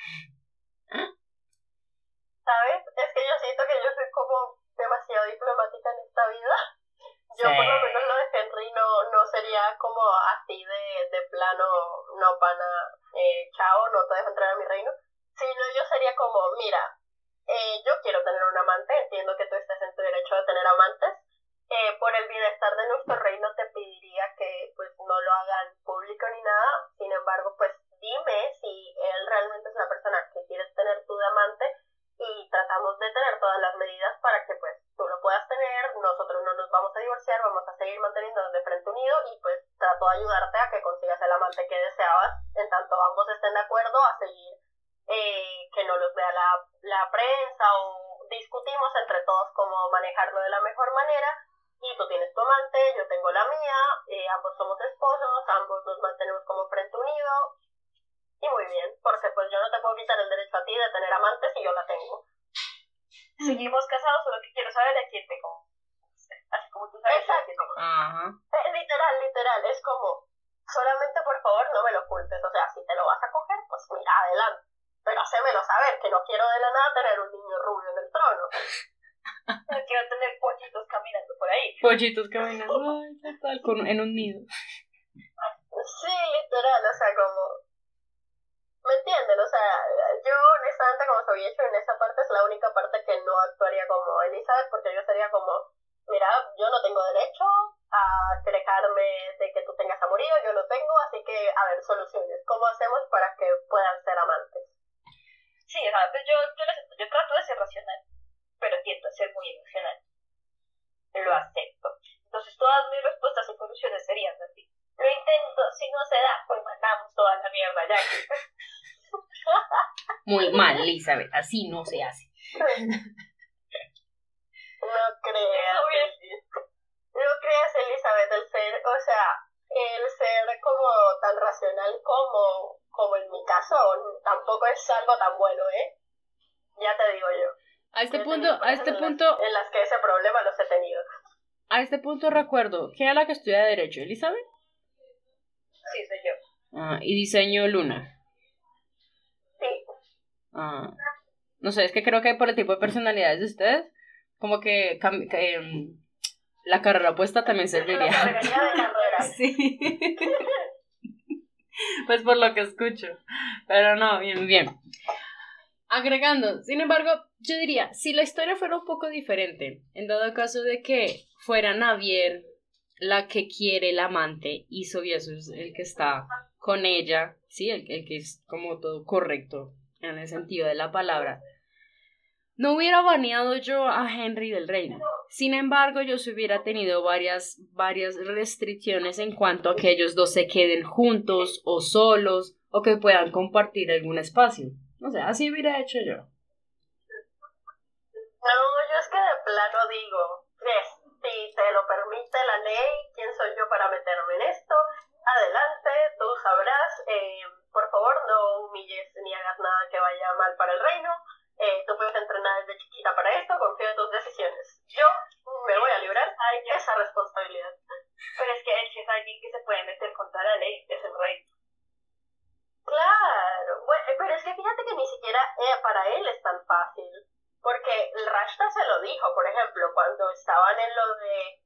Así no se hace. No creas, no creas, Elizabeth, el ser, o sea, el ser como tan racional como, como en mi caso, tampoco es algo tan bueno, ¿eh? Ya te digo yo. A este punto, a este punto... en las que ese problema los he tenido. A este punto recuerdo, ¿quién era la que estudia Derecho? ¿Elizabeth? Sí, soy yo. Ah, ¿Y diseño Luna? Sí. Ah, no sé, es que creo que por el tipo de personalidades de ustedes, como que, em, la carrera opuesta también serviría. La carrera. sí. pues por lo que escucho. Pero no, bien, bien. Agregando, sin embargo, yo diría, si la historia fuera un poco diferente, en dado caso de que fuera Navier la que quiere el amante y Sovieso es el que está con ella, sí, el, el que es como todo correcto en el sentido de la palabra. No hubiera baneado yo a Henry del reino. Sin embargo, yo hubiera tenido varias, varias restricciones en cuanto a que ellos dos se queden juntos o solos o que puedan compartir algún espacio. No sé, así hubiera hecho yo. No, yo es que de plano digo, si te lo permite la ley, ¿quién soy yo para meterme en esto? Adelante, tú sabrás. Eh, por favor, no humilles ni hagas nada que vaya mal para el reino. Eh, tú puedes entrenar desde chiquita para esto, confío en tus decisiones. Yo me voy a librar a esa responsabilidad. Pero es que si es alguien que se puede meter contra la ley, es el rey. Claro, bueno, pero es que fíjate que ni siquiera eh, para él es tan fácil. Porque el Rashta se lo dijo, por ejemplo, cuando estaban en lo de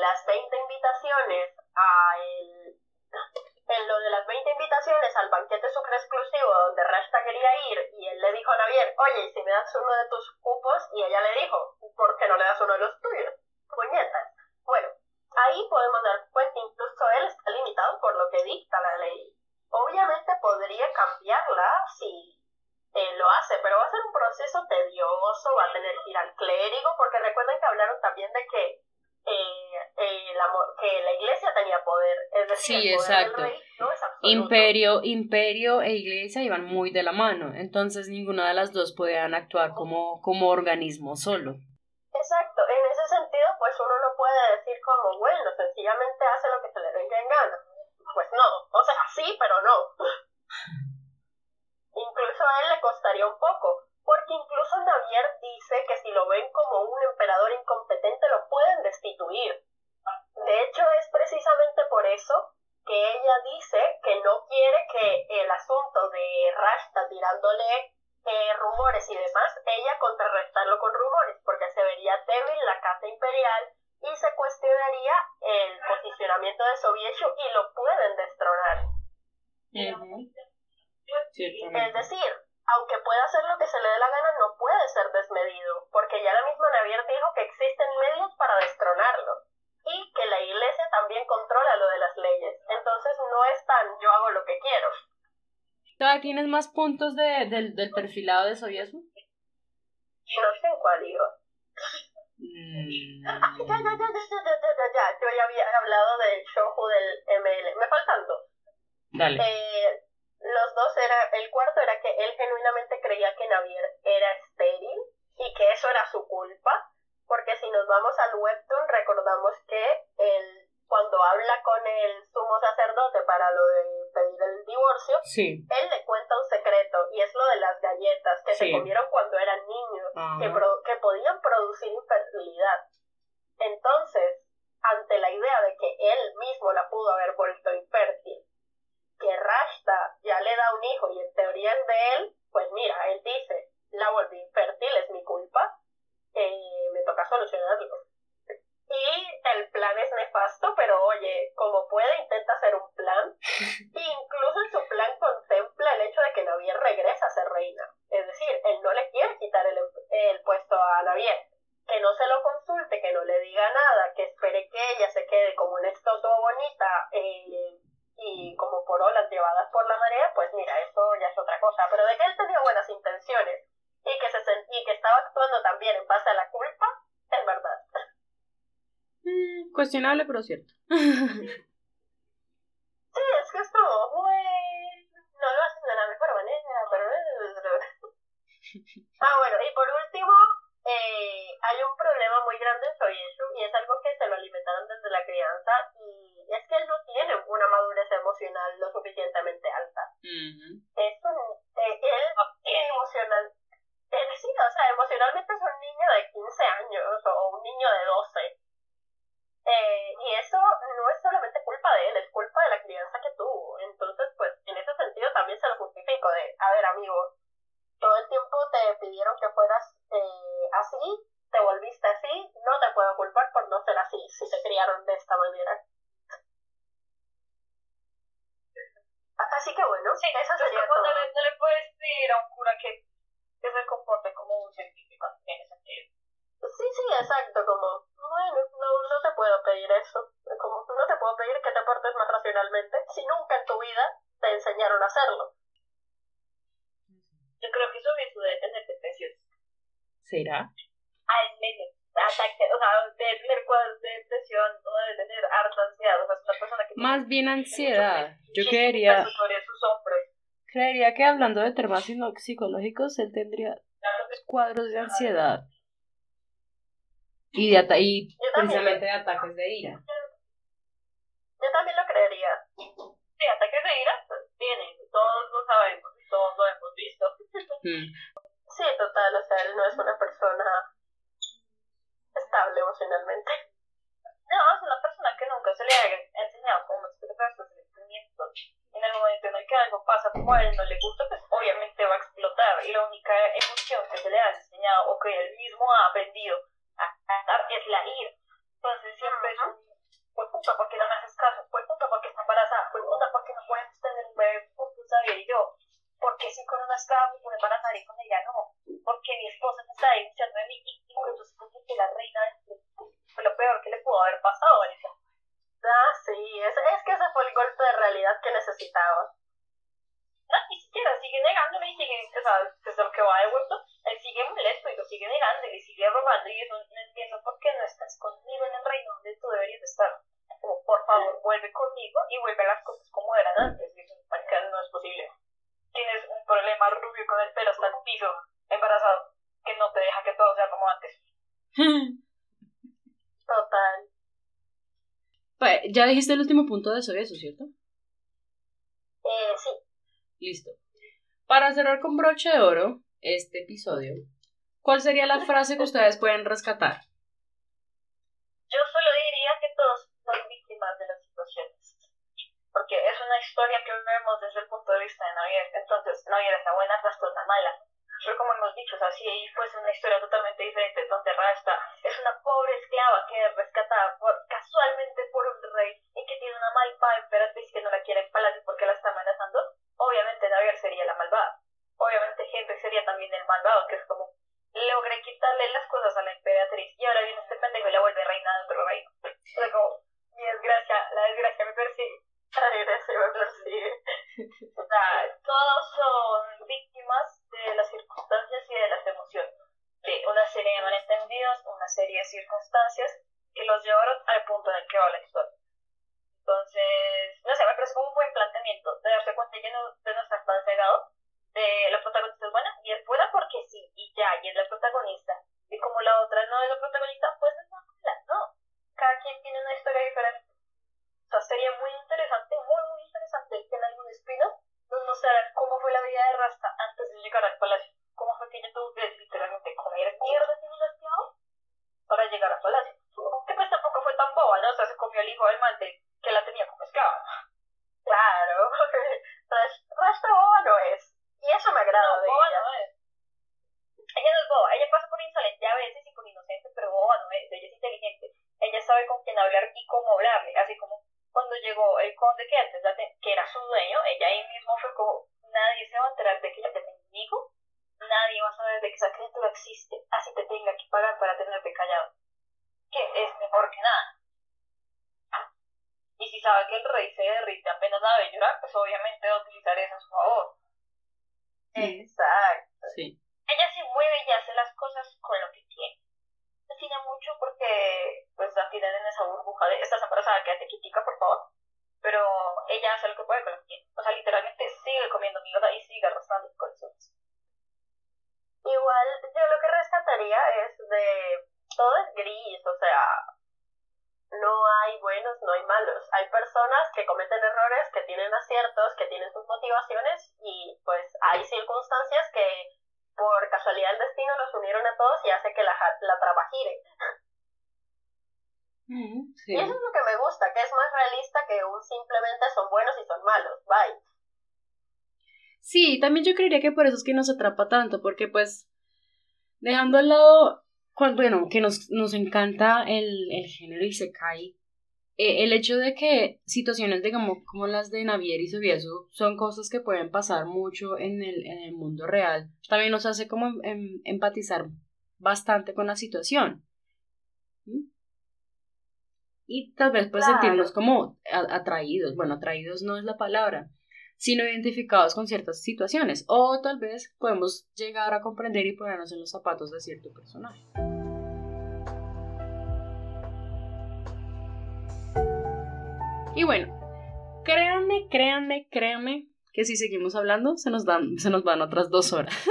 las 20 invitaciones a el, en lo de las 20 invitaciones al banquete super exclusivo donde Rashta quería ir y él le dijo a Navier, oye, si me das uno de tus cupos, y ella le dijo, ¿por qué no le das uno de los tuyos? Puñetas. Bueno, ahí podemos dar cuenta, incluso él está limitado por lo que dicta la ley. Obviamente podría cambiarla si eh, lo hace, pero va a ser un proceso tedioso, va a tener que ir al clérigo, porque recuerden que hablaron también de que que la iglesia tenía poder. Es decir, imperio, imperio e iglesia iban muy de la mano, entonces ninguna de las dos podían actuar como, como organismo solo. Exacto, en ese sentido, pues uno no puede decir como, bueno, sencillamente hace lo que se le venga en gana. Pues no, o sea, sí, pero no. Incluso a él le costaría un poco, porque tienes más puntos de, del, del perfilado de Sobiesmo? Yo sé cuál iba. Mm. Ah, ya, ya, ya, ya, ya, ya, ya, Yo ya había hablado del Shohu del ML. Me faltan dos. Dale. Eh, los dos era, el cuarto era que él genuinamente creía que Navier era estéril y que eso era su culpa, porque si nos vamos al webtoon recordamos que él, cuando habla con el sumo sacerdote para lo de pedir el divorcio, sí. que, pro, pidieron que fueras eh, así ansiedad. Yo creería, creería que hablando de temas psicológicos, él tendría cuadros de ansiedad y, de y precisamente de ataques de ira. dijiste el último punto de eso, ¿cierto? Eh, Listo. Para cerrar con broche de oro este episodio, ¿cuál sería la frase que ustedes pueden rescatar? malvado, que es como logré quitarle las cosas a la creería que por eso es que nos atrapa tanto, porque pues dejando al lado, bueno, que nos, nos encanta el, el género y se cae, eh, el hecho de que situaciones, digamos, como las de Navier y Sobieso son cosas que pueden pasar mucho en el, en el mundo real, también nos hace como em, em, empatizar bastante con la situación. ¿Mm? Y tal vez pues sentirnos como atraídos, bueno, atraídos no es la palabra, sino identificados con ciertas situaciones, o tal vez podemos llegar a comprender y ponernos en los zapatos de cierto personaje. Y bueno, créanme, créanme, créanme que si seguimos hablando se nos, dan, se nos van otras dos horas.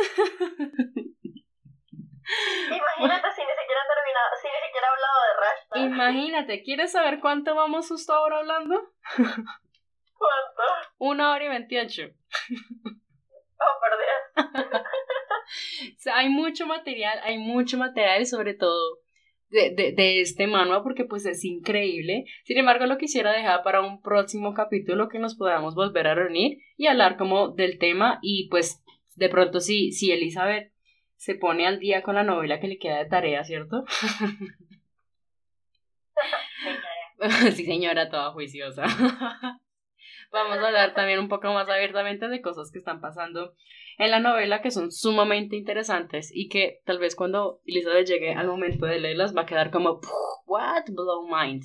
Imagínate si ni siquiera he terminado, si ni siquiera he hablado de Rashta. Imagínate, ¿quieres saber cuánto vamos justo ahora hablando? ¿Cuánto? Una hora y veintiocho. Oh, perdón. hay mucho material, hay mucho material, sobre todo de, de, de, este manual porque pues es increíble. Sin embargo, lo quisiera dejar para un próximo capítulo que nos podamos volver a reunir y hablar como del tema y pues de pronto si, si Elizabeth se pone al día con la novela que le queda de tarea, ¿cierto? Sí, señora, toda juiciosa vamos a hablar también un poco más abiertamente de cosas que están pasando en la novela que son sumamente interesantes y que tal vez cuando Elizabeth llegue al momento de leerlas va a quedar como, what, blow mind.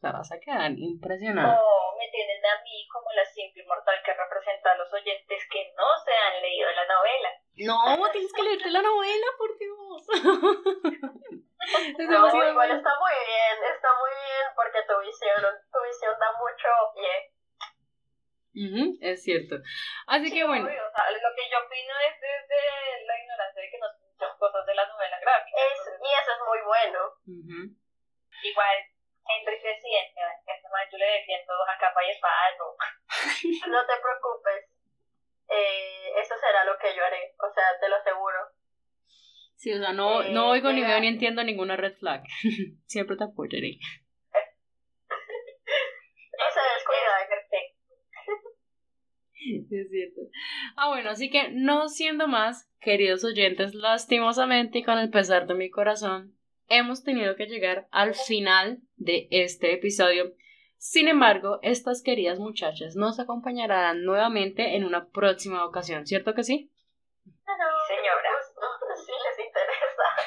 La vas a quedar impresionada. Oh, me tienes a mí como la simple mortal que representa a los oyentes que no se han leído la novela. No, tienes que leerte la novela, por Dios. No, igual está muy bien, está muy bien porque tu visión, tu visión da mucho pie es cierto. Así que bueno. lo que yo opino es desde la ignorancia de que no sé muchas cosas de la novela gráfica. y eso es muy bueno. Igual, entre presidente, en este momento yo le defiendo a capa y espada no te preocupes. Eh, eso será lo que yo haré, o sea, te lo aseguro. Sí, o sea, no, no eh, oigo ni veo ni entiendo ninguna red flag. Siempre te apoyaré. no se descuida, perfecto. Es cierto. Ah, bueno, así que no siendo más, queridos oyentes, lastimosamente y con el pesar de mi corazón, hemos tenido que llegar al final de este episodio. Sin embargo, estas queridas muchachas nos acompañarán nuevamente en una próxima ocasión, ¿cierto que sí?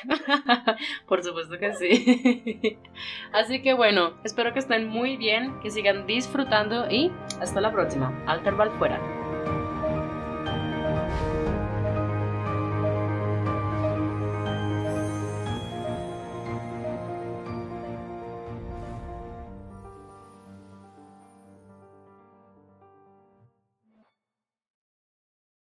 Por supuesto que sí. Así que bueno, espero que estén muy bien, que sigan disfrutando y hasta la próxima. Alterval fuera.